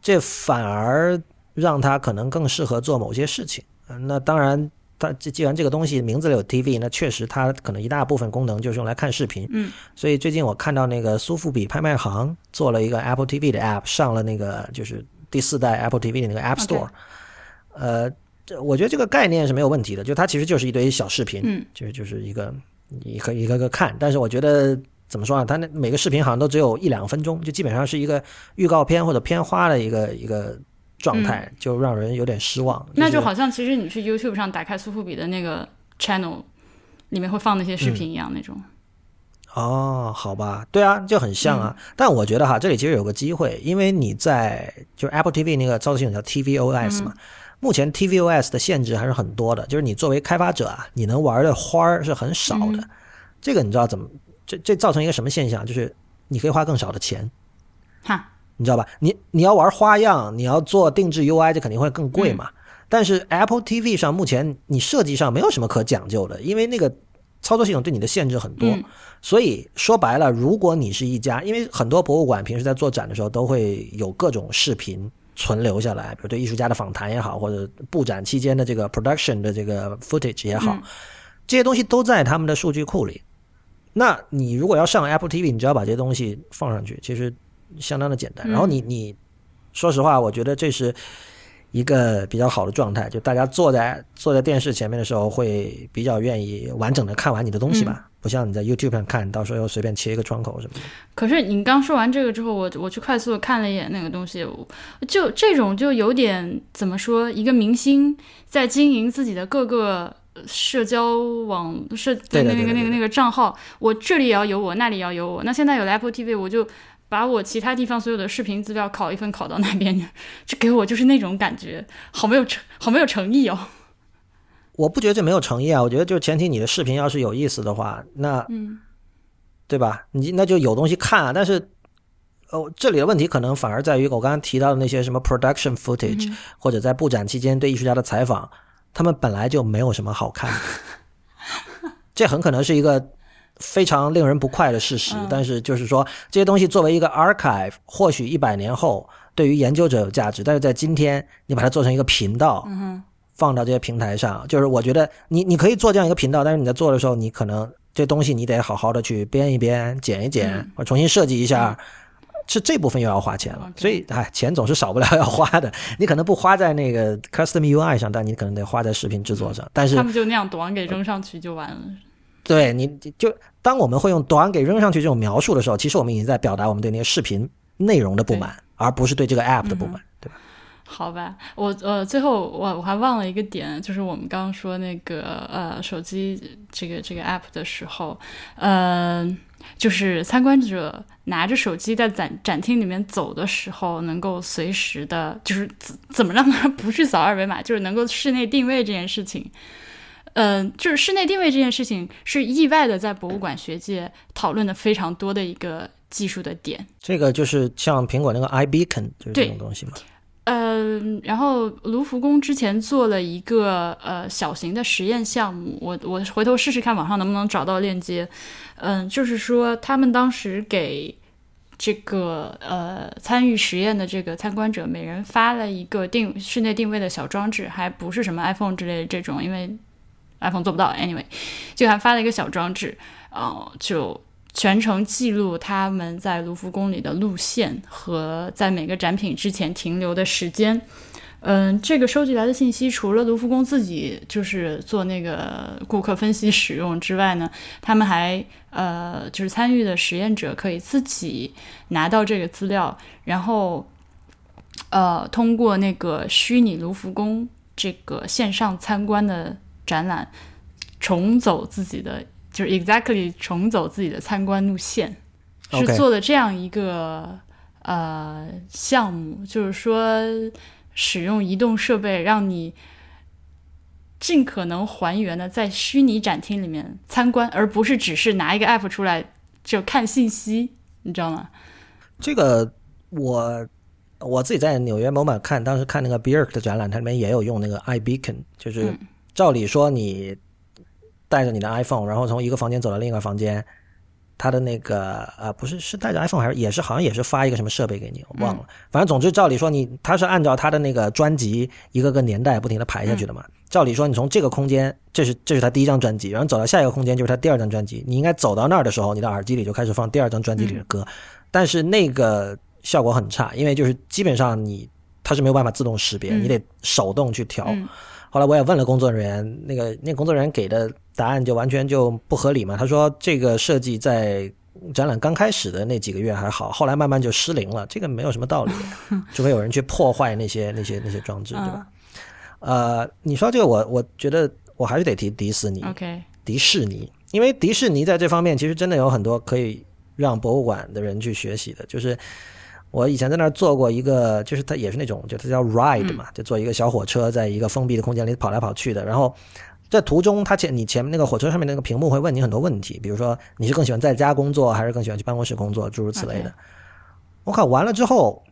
这反而让它可能更适合做某些事情。那当然，它既然这个东西名字里有 TV，那确实它可能一大部分功能就是用来看视频。嗯，所以最近我看到那个苏富比拍卖行做了一个 Apple TV 的 App，上了那个就是第四代 Apple TV 的那个 App Store。呃，这我觉得这个概念是没有问题的，就它其实就是一堆小视频，嗯，就是就是一个一个一个个看。但是我觉得。怎么说呢？它那每个视频好像都只有一两分钟，就基本上是一个预告片或者片花的一个一个状态，就让人有点失望。那就好像其实你去 YouTube 上打开苏富比的那个 channel，里面会放那些视频一样那种。哦，好吧，对啊，就很像啊。但我觉得哈，这里其实有个机会，因为你在就是 Apple TV 那个操作系统叫 tvOS 嘛，目前 tvOS 的限制还是很多的，就是你作为开发者啊，你能玩的花儿是很少的。这个你知道怎么？这这造成一个什么现象？就是你可以花更少的钱，哈，你知道吧？你你要玩花样，你要做定制 UI，这肯定会更贵嘛。但是 Apple TV 上目前你设计上没有什么可讲究的，因为那个操作系统对你的限制很多。所以说白了，如果你是一家，因为很多博物馆平时在做展的时候都会有各种视频存留下来，比如对艺术家的访谈也好，或者布展期间的这个 production 的这个 footage 也好，这些东西都在他们的数据库里。那你如果要上 Apple TV，你只要把这些东西放上去，其实相当的简单。然后你你说实话，我觉得这是。一个比较好的状态，就大家坐在坐在电视前面的时候，会比较愿意完整的看完你的东西吧，不像你在 YouTube 上看到时候又随便切一个窗口什么的。可是你刚说完这个之后，我我去快速的看了一眼那个东西，就这种就有点怎么说，一个明星在经营自己的各个社交网社那个那个那个那个账号，我这里也要有我，那里也要有我。那现在有了 Apple TV，我就。把我其他地方所有的视频资料拷一份拷到那边去，这给我就是那种感觉，好没有诚，好没有诚意哦。我不觉得这没有诚意啊，我觉得就前提你的视频要是有意思的话，那嗯，对吧？你那就有东西看啊。但是哦，这里的问题可能反而在于我刚刚提到的那些什么 production footage，或者在布展期间对艺术家的采访，他们本来就没有什么好看。的，<laughs> 这很可能是一个。非常令人不快的事实，但是就是说这些东西作为一个 archive，或许一百年后对于研究者有价值，但是在今天你把它做成一个频道，放到这些平台上，就是我觉得你你可以做这样一个频道，但是你在做的时候，你可能这东西你得好好的去编一编、剪一剪，或重新设计一下，是这部分又要花钱了。所以哎，钱总是少不了 <laughs> 要花的。你可能不花在那个 custom UI 上，但你可能得花在视频制作上。但是他们就那样短给扔上去就完了。对，你就当我们会用短给扔上去这种描述的时候，其实我们已经在表达我们对那些视频内容的不满，而不是对这个 app 的不满，对吧？好吧，我呃，最后我我还忘了一个点，就是我们刚刚说那个呃手机这个这个 app 的时候，嗯，就是参观者拿着手机在展展厅里面走的时候，能够随时的，就是怎怎么让他不去扫二维码，就是能够室内定位这件事情。嗯，就是室内定位这件事情是意外的，在博物馆学界讨论的非常多的一个技术的点。这个就是像苹果那个 iBeacon 就是这种东西吗？嗯，然后卢浮宫之前做了一个呃小型的实验项目，我我回头试试看网上能不能找到链接。嗯，就是说他们当时给这个呃参与实验的这个参观者每人发了一个定室内定位的小装置，还不是什么 iPhone 之类的这种，因为。iPhone 做不到，anyway，就还发了一个小装置，呃，就全程记录他们在卢浮宫里的路线和在每个展品之前停留的时间。嗯，这个收集来的信息，除了卢浮宫自己就是做那个顾客分析使用之外呢，他们还呃，就是参与的实验者可以自己拿到这个资料，然后呃，通过那个虚拟卢浮宫这个线上参观的。展览重走自己的，就是 exactly 重走自己的参观路线，是做的这样一个呃项目，就是说使用移动设备，让你尽可能还原的在虚拟展厅里面参观，而不是只是拿一个 app 出来就看信息，你知道吗？这个我我自己在纽约 MoMA 看，当时看那个 Birk 的展览，它里面也有用那个 iBeacon，就是。照理说，你带着你的 iPhone，然后从一个房间走到另一个房间，他的那个呃，不是是带着 iPhone 还是也是好像也是发一个什么设备给你，我忘了。反正总之，照理说你他是按照他的那个专辑一个个年代不停的排下去的嘛。照理说，你从这个空间，这是这是他第一张专辑，然后走到下一个空间就是他第二张专辑，你应该走到那儿的时候，你的耳机里就开始放第二张专辑里的歌。但是那个效果很差，因为就是基本上你它是没有办法自动识别，你得手动去调。后来我也问了工作人员，那个那工作人员给的答案就完全就不合理嘛。他说这个设计在展览刚开始的那几个月还好，后来慢慢就失灵了。这个没有什么道理，<laughs> 除非有人去破坏那些那些那些装置，对吧？呃，你说这个我我觉得我还是得提迪士尼，OK，迪士尼，因为迪士尼在这方面其实真的有很多可以让博物馆的人去学习的，就是。我以前在那儿做过一个，就是它也是那种，就它叫 ride 嘛，就坐一个小火车，在一个封闭的空间里跑来跑去的。然后在途中，他前你前面那个火车上面那个屏幕会问你很多问题，比如说你是更喜欢在家工作，还是更喜欢去办公室工作，诸如此类的。我靠，完了之后，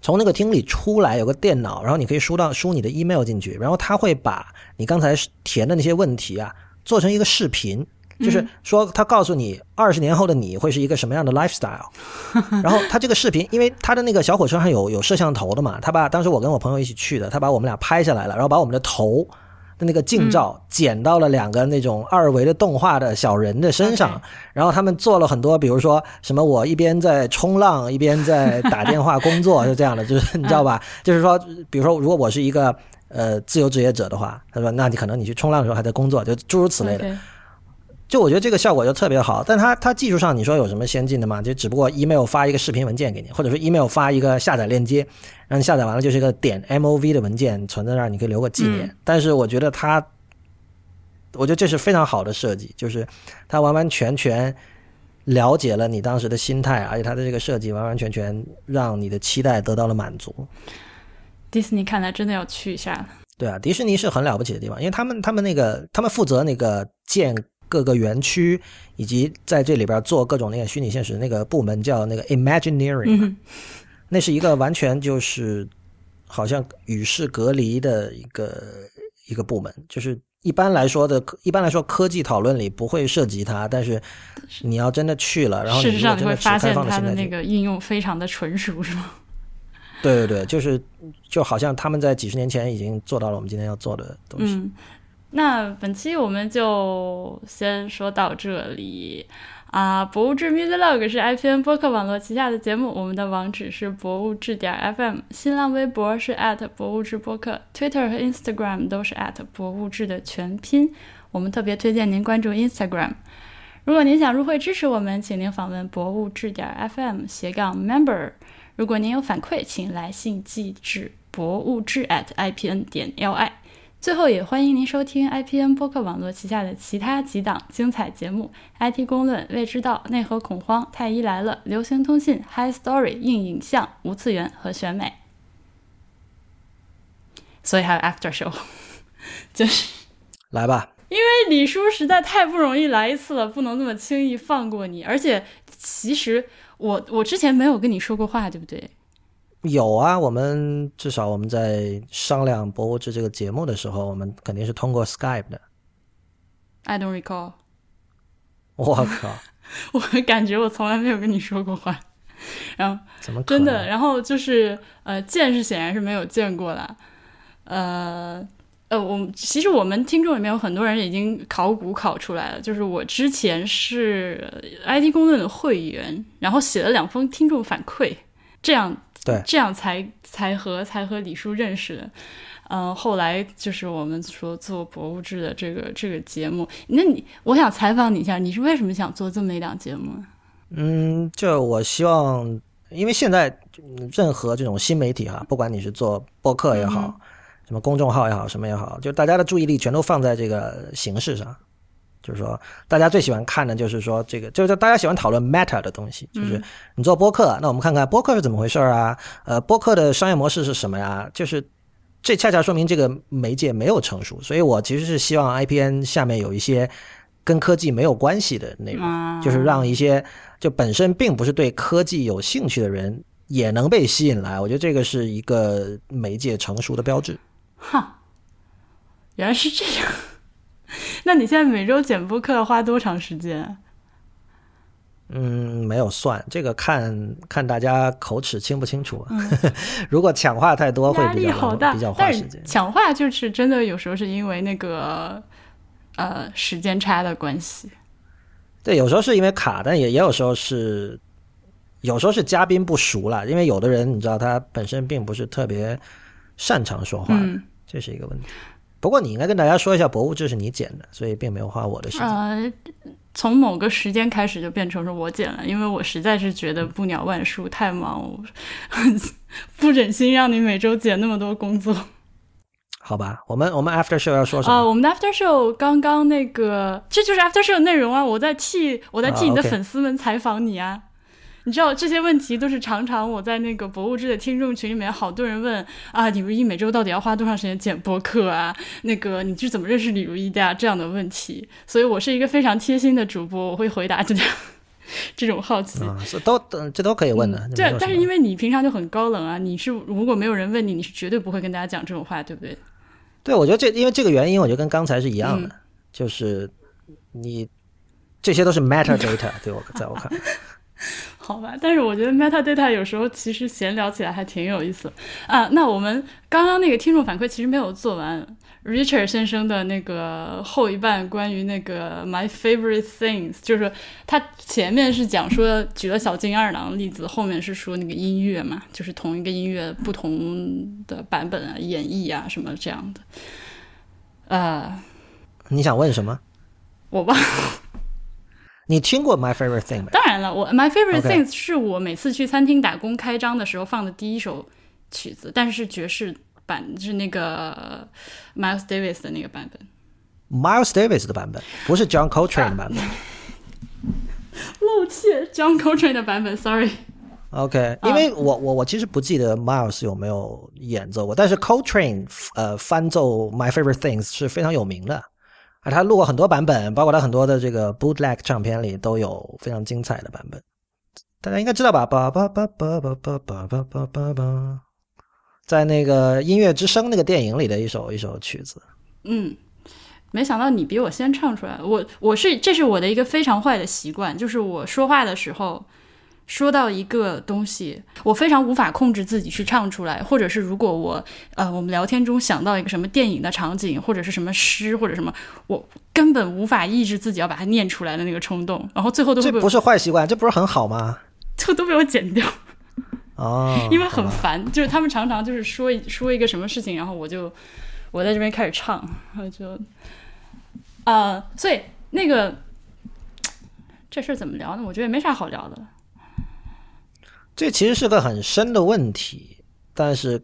从那个厅里出来有个电脑，然后你可以输到输你的 email 进去，然后他会把你刚才填的那些问题啊做成一个视频，就是说他告诉你二十年后的你会是一个什么样的 <laughs> lifestyle。然后他这个视频，因为他的那个小火车上有有摄像头的嘛，他把当时我跟我朋友一起去的，他把我们俩拍下来了，然后把我们的头。的那个近照剪到了两个那种二维的动画的小人的身上，然后他们做了很多，比如说什么我一边在冲浪一边在打电话工作，<laughs> 是这样的，就是你知道吧？就是说，比如说如果我是一个呃自由职业者的话，他说那你可能你去冲浪的时候还在工作，就诸如此类的。就我觉得这个效果就特别好，但它它技术上你说有什么先进的吗？就只不过 email 发一个视频文件给你，或者说 email 发一个下载链接，让你下载完了就是一个点 mov 的文件存在那儿，你可以留个纪念。但是我觉得它，我觉得这是非常好的设计，就是它完完全全了解了你当时的心态，而且它的这个设计完完全全让你的期待得到了满足。迪士尼看来真的要去一下。对啊，迪士尼是很了不起的地方，因为他们他们那个他们负责那个建。各个园区以及在这里边做各种那个虚拟现实那个部门叫那个 Imagineering，那是一个完全就是好像与世隔离的一个一个部门。就是一般来说的，一般来说科技讨论里不会涉及它，但是你要真的去了，然后事实上你会发现它的那个应用非常的纯熟，是吗？对对对，就是就好像他们在几十年前已经做到了我们今天要做的东西。那本期我们就先说到这里啊！博物志 Music Log 是 IPN 播客网络旗下的节目，我们的网址是博物志点 FM，新浪微博是博物志播客，Twitter 和 Instagram 都是博物志的全拼。我们特别推荐您关注 Instagram。如果您想入会支持我们，请您访问博物志点 FM 斜杠 Member。如果您有反馈，请来信寄至博物志 at IPN 点 LI。最后也欢迎您收听 IPN 播客网络旗下的其他几档精彩节目：IT 公论、未知道、内核恐慌、太医来了、流行通信、High Story、硬影像、无次元和选美。所以还有 After Show，<laughs> 就是来吧。因为李叔实在太不容易来一次了，不能这么轻易放过你。而且，其实我我之前没有跟你说过话，对不对？有啊，我们至少我们在商量《博物志》这个节目的时候，我们肯定是通过 Skype 的。I don't recall。我靠！<laughs> 我感觉我从来没有跟你说过话。<laughs> 然后怎么真的？然后就是呃，见是显然是没有见过了。呃呃，我其实我们听众里面有很多人已经考古考出来了。就是我之前是 IT 公论的会员，然后写了两封听众反馈，这样。对，这样才才和才和李叔认识的，嗯，后来就是我们说做博物志的这个这个节目，那你我想采访你一下，你是为什么想做这么一档节目？嗯，就我希望，因为现在任何这种新媒体哈，不管你是做播客也好，什么公众号也好，什么也好，就大家的注意力全都放在这个形式上。就是说，大家最喜欢看的，就是说这个，就是大家喜欢讨论 meta 的东西。就是你做播客，那我们看看播客是怎么回事啊？呃，播客的商业模式是什么呀？就是这恰恰说明这个媒介没有成熟。所以我其实是希望 IPN 下面有一些跟科技没有关系的内容，就是让一些就本身并不是对科技有兴趣的人也能被吸引来。我觉得这个是一个媒介成熟的标志。哈，原来是这样。<laughs> 那你现在每周剪播客要花多长时间？嗯，没有算这个，看看大家口齿清不清楚。<laughs> 如果抢话太多，会比较比较花时间。抢话就是真的，有时候是因为那个呃时间差的关系。对，有时候是因为卡，但也也有时候是，有时候是嘉宾不熟了。因为有的人你知道，他本身并不是特别擅长说话，这是一个问题。不过你应该跟大家说一下，博物志是你剪的，所以并没有花我的时间。呃，从某个时间开始就变成是我剪了，因为我实在是觉得不鸟万书太忙，<laughs> 不忍心让你每周剪那么多工作。好吧，我们我们 after show 要说什么？啊，我们的 after show 刚刚那个，这就是 after show 的内容啊！我在替我在替你的粉丝们采访你啊。你知道这些问题都是常常我在那个博物志的听众群里面，好多人问啊，李如一每周到底要花多长时间剪播客啊？那个你是怎么认识李如一的呀？这样的问题，所以我是一个非常贴心的主播，我会回答这样这种好奇。啊，是都都这都可以问的。对但是因为你平常就很高冷啊，你是如果没有人问你，你是绝对不会跟大家讲这种话，对不对？对我觉得这因为这个原因，我觉得跟刚才是一样的，嗯就是你这些都是 metadata，对我在我看来。<laughs> 好吧，但是我觉得 metadata 有时候其实闲聊起来还挺有意思啊。那我们刚刚那个听众反馈其实没有做完，Richard 先生的那个后一半关于那个 my favorite things，就是他前面是讲说举了小金二郎例子，后面是说那个音乐嘛，就是同一个音乐不同的版本啊、演绎啊什么这样的。呃，你想问什么？我忘了。你听过 My Favorite Thing 吗？当然了，我 My Favorite Things 是我每次去餐厅打工开张的时候放的第一首曲子，但是是爵士版，是那个 Miles Davis 的那个版本。Miles Davis 的版本，不是 John Coltrane 的版本。漏怯，John Coltrane 的版本，Sorry。OK，因为我我我其实不记得 Miles 有没有演奏过，但是 Coltrane 呃翻奏 My Favorite Things 是非常有名的，啊，他录过很多版本，包括他很多的这个 bootleg 唱片里都有非常精彩的版本，大家应该知道吧？吧吧吧吧吧吧吧吧吧吧吧，在那个音乐之声那个电影里的一首一首曲子。嗯，没想到你比我先唱出来。我我是这是我的一个非常坏的习惯，就是我说话的时候。说到一个东西，我非常无法控制自己去唱出来，或者是如果我呃我们聊天中想到一个什么电影的场景，或者是什么诗或者什么，我根本无法抑制自己要把它念出来的那个冲动，然后最后都这不是坏习惯，这不是很好吗？就都被我剪掉，哦，<laughs> 因为很烦。就是他们常常就是说一说一个什么事情，然后我就我在这边开始唱，然后就呃，所以那个这事儿怎么聊呢？我觉得也没啥好聊的。这其实是个很深的问题，但是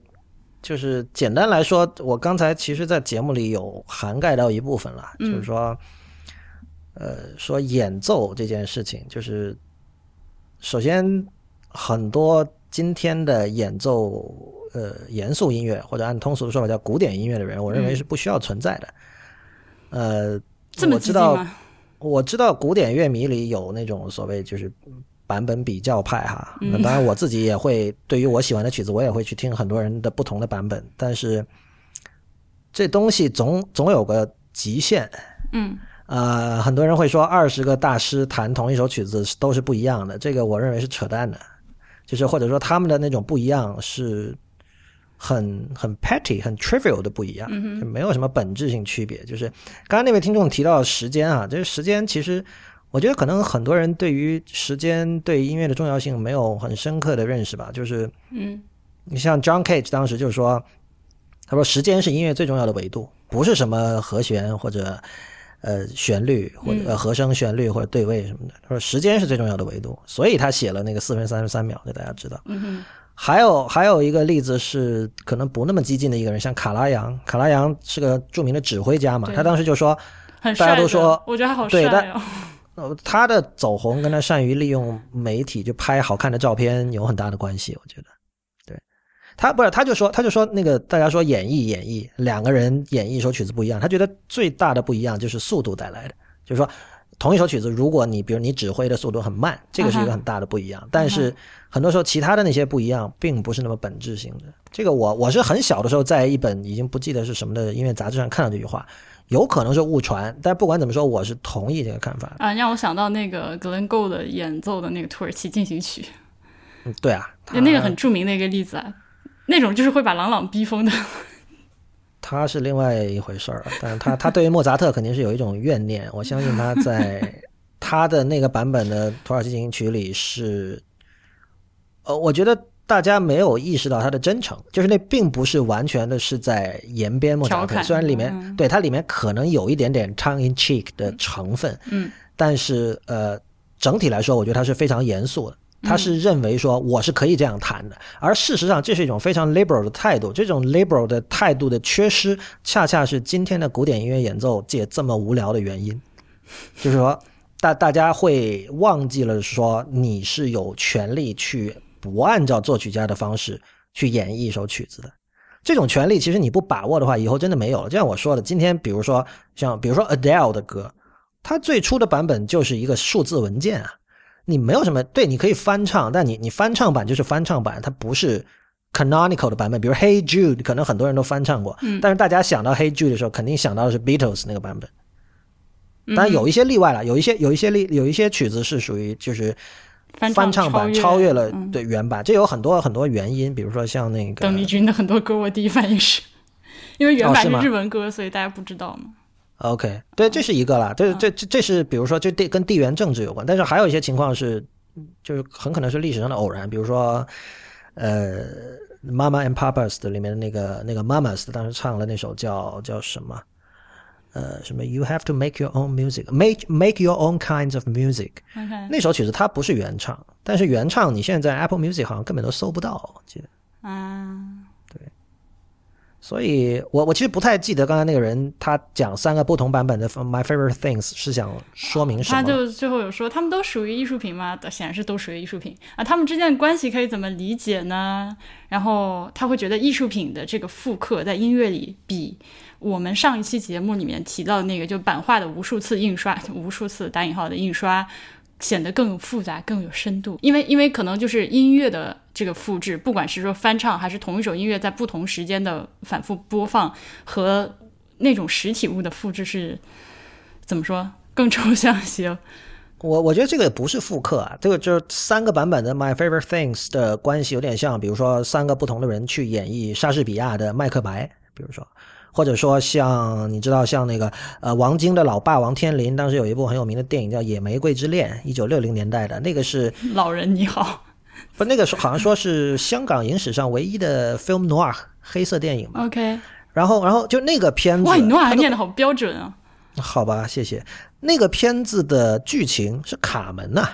就是简单来说，我刚才其实，在节目里有涵盖到一部分了，就是说，呃，说演奏这件事情，就是首先很多今天的演奏，呃，严肃音乐或者按通俗的说法叫古典音乐的人，我认为是不需要存在的。呃，这么我知道？我知道古典乐迷里有那种所谓就是版本比较派哈，那当然我自己也会对于我喜欢的曲子，我也会去听很多人的不同的版本，但是这东西总总有个极限。嗯。呃，很多人会说二十个大师弹同一首曲子都是不一样的，这个我认为是扯淡的，就是或者说他们的那种不一样是很很 petty、很 trivial 的不一样，就没有什么本质性区别。就是刚刚那位听众提到时间啊，这个时间其实我觉得可能很多人对于时间对音乐的重要性没有很深刻的认识吧，就是嗯你像 John Cage 当时就说，他说时间是音乐最重要的维度，不是什么和弦或者呃旋律或者、呃和声旋律或者对位什么的。他说时间是最重要的维度，所以他写了那个四分三十三秒，给大家知道。嗯哼还有还有一个例子是可能不那么激进的一个人，像卡拉扬，卡拉扬是个著名的指挥家嘛，他当时就说。大家都说我觉得他好对帅哦。呃，他的走红跟他善于利用媒体就拍好看的照片有很大的关系，我觉得。对，他不是，他就说，他就说那个大家说演绎演绎，两个人演绎一首曲子不一样，他觉得最大的不一样就是速度带来的，就是说同一首曲子，如果你比如你指挥的速度很慢，这个是一个很大的不一样，但是很多时候其他的那些不一样，并不是那么本质性的。这个我我是很小的时候在一本已经不记得是什么的音乐杂志上看到这句话，有可能是误传，但不管怎么说，我是同意这个看法。啊，让我想到那个 Glenn Gould 演奏的那个土耳其进行曲，嗯，对啊，他那个很著名的一个例子啊。那种就是会把朗朗逼疯的。<laughs> 他是另外一回事儿了，但是他他对于莫扎特肯定是有一种怨念，我相信他在 <laughs> 他的那个版本的土耳其进行曲里是，呃，我觉得大家没有意识到他的真诚，就是那并不是完全的是在延边莫扎特，虽然里面、嗯对它里面可能有一点点 tongue in cheek 的成分，嗯但是呃，整体来说，我觉得他是非常严肃的。他嗯是认为说我是可以这样谈的，而事实上这是一种非常 liberal 的态度。这种 liberal 的态度的缺失，恰恰是今天的古典音乐演奏界这么无聊的原因。<laughs> 就是说，大大家会忘记了说你是有权利去不按照作曲家的方式去演绎一首曲子的。这种权利其实你不把握的话，以后真的没有了。就像我说的，今天比如说像比如说 Adele 的歌，它最初的版本就是一个数字文件啊。你没有什么对，你可以翻唱，但你你翻唱版就是翻唱版，它不是 canonical 的版本。比如 Hey Jude，可能很多人都翻唱过，嗯但是大家想到 Hey Jude 的时候，肯定想到的是 Beatles 那个版本。嗯当然有一些例外了，有一些有一些例有一些曲子是属于就是翻翻唱版超超越了嗯。对原版，这有很多很多原因，比如说像那个邓丽君的很多歌，我第一反应是，<laughs> 因为原版日文歌，所以大家不知道嘛。OK，对，这是一个啦，这这这这是比如说这地跟地缘政治有关，但是还有一些情况是，就是很可能是历史上的偶然，比如说，呃，《Mama and Papas》的里面的那个那个 Mamas 当时唱了那首叫叫什么，呃，什么 You have to make your own music，make make your own kinds of music，OK，那首曲子它不是原唱，但是原唱你现在在 Apple Music 好像根本都搜不到，我记得。啊，所以我我其实不太记得刚才那个人他讲三个不同版本的 My Favorite Things 是想说明什么。他就最后有说，他们都属于艺术品吗？显然是都属于艺术品啊。他们之间的关系可以怎么理解呢？然后他会觉得艺术品的这个复刻在音乐里比我们上一期节目里面提到的那个就版画的无数次印刷、无数次打引号的印刷。显得更有复杂、更有深度，因为因为可能就是音乐的这个复制，不管是说翻唱还是同一首音乐在不同时间的反复播放，和那种实体物的复制是怎么说更抽象些？我我觉得这个不是复刻啊，这个就是三个版本的 My Favorite Things 的关系有点像，比如说三个不同的人去演绎莎士比亚的《麦克白》，比如说，或者说像你知道像那个呃王晶的老爸王天林，当时有一部很有名的电影叫《野玫瑰之恋》，一九六零年代的那个是老人你好。<laughs> 不那个是好像说是香港影史上唯一的 film noir 黑色电影嘛，，OK，然后然后就那个片子，哇，你诺它的还念的好标准啊！好吧，谢谢。那个片子的剧情是卡门呐、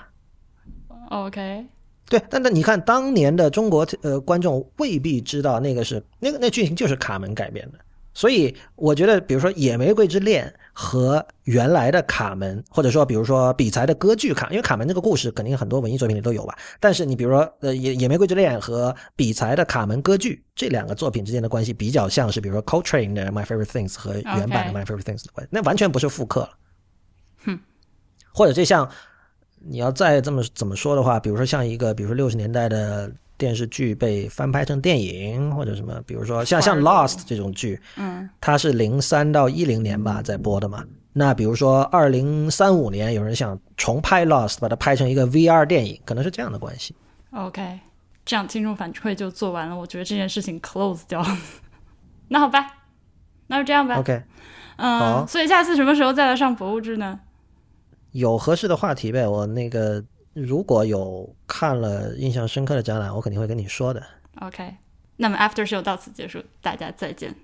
OK，对，但但你看，当年的中国呃观众未必知道那个是那个那剧情就是卡门改编的，所以我觉得，比如说《野玫瑰之恋》和原来的卡门，或者说比如说比才的歌剧卡，因为卡门这个故事肯定很多文艺作品里都有吧，但是你比如说呃《野野玫瑰之恋》和比才的卡门歌剧这两个作品之间的关系比较像是，比如说 Coltrane 的《My Favorite Things》和原版的《My Favorite Things》的关系，那完全不是复刻了。哼，或者这像你要再这么怎么说的话，比如说像一个，比如说六十年代的电视剧被翻拍成电影，或者什么，比如说像像 Lost 这种剧，嗯，它是零三到一零年吧在播的嘛。那比如说二零三五年有人想重拍 Lost，把它拍成一个 VR 电影，可能是这样的关系。OK，这样听众反馈就做完了，我觉得这件事情 close 掉。<laughs> 那好吧，那就这样吧。OK，嗯，好所以下次什么时候再来上博物志呢？有合适的话题呗。我那个如果有看了印象深刻的展览，我肯定会跟你说的。OK，那么 After Show 到此结束，大家再见。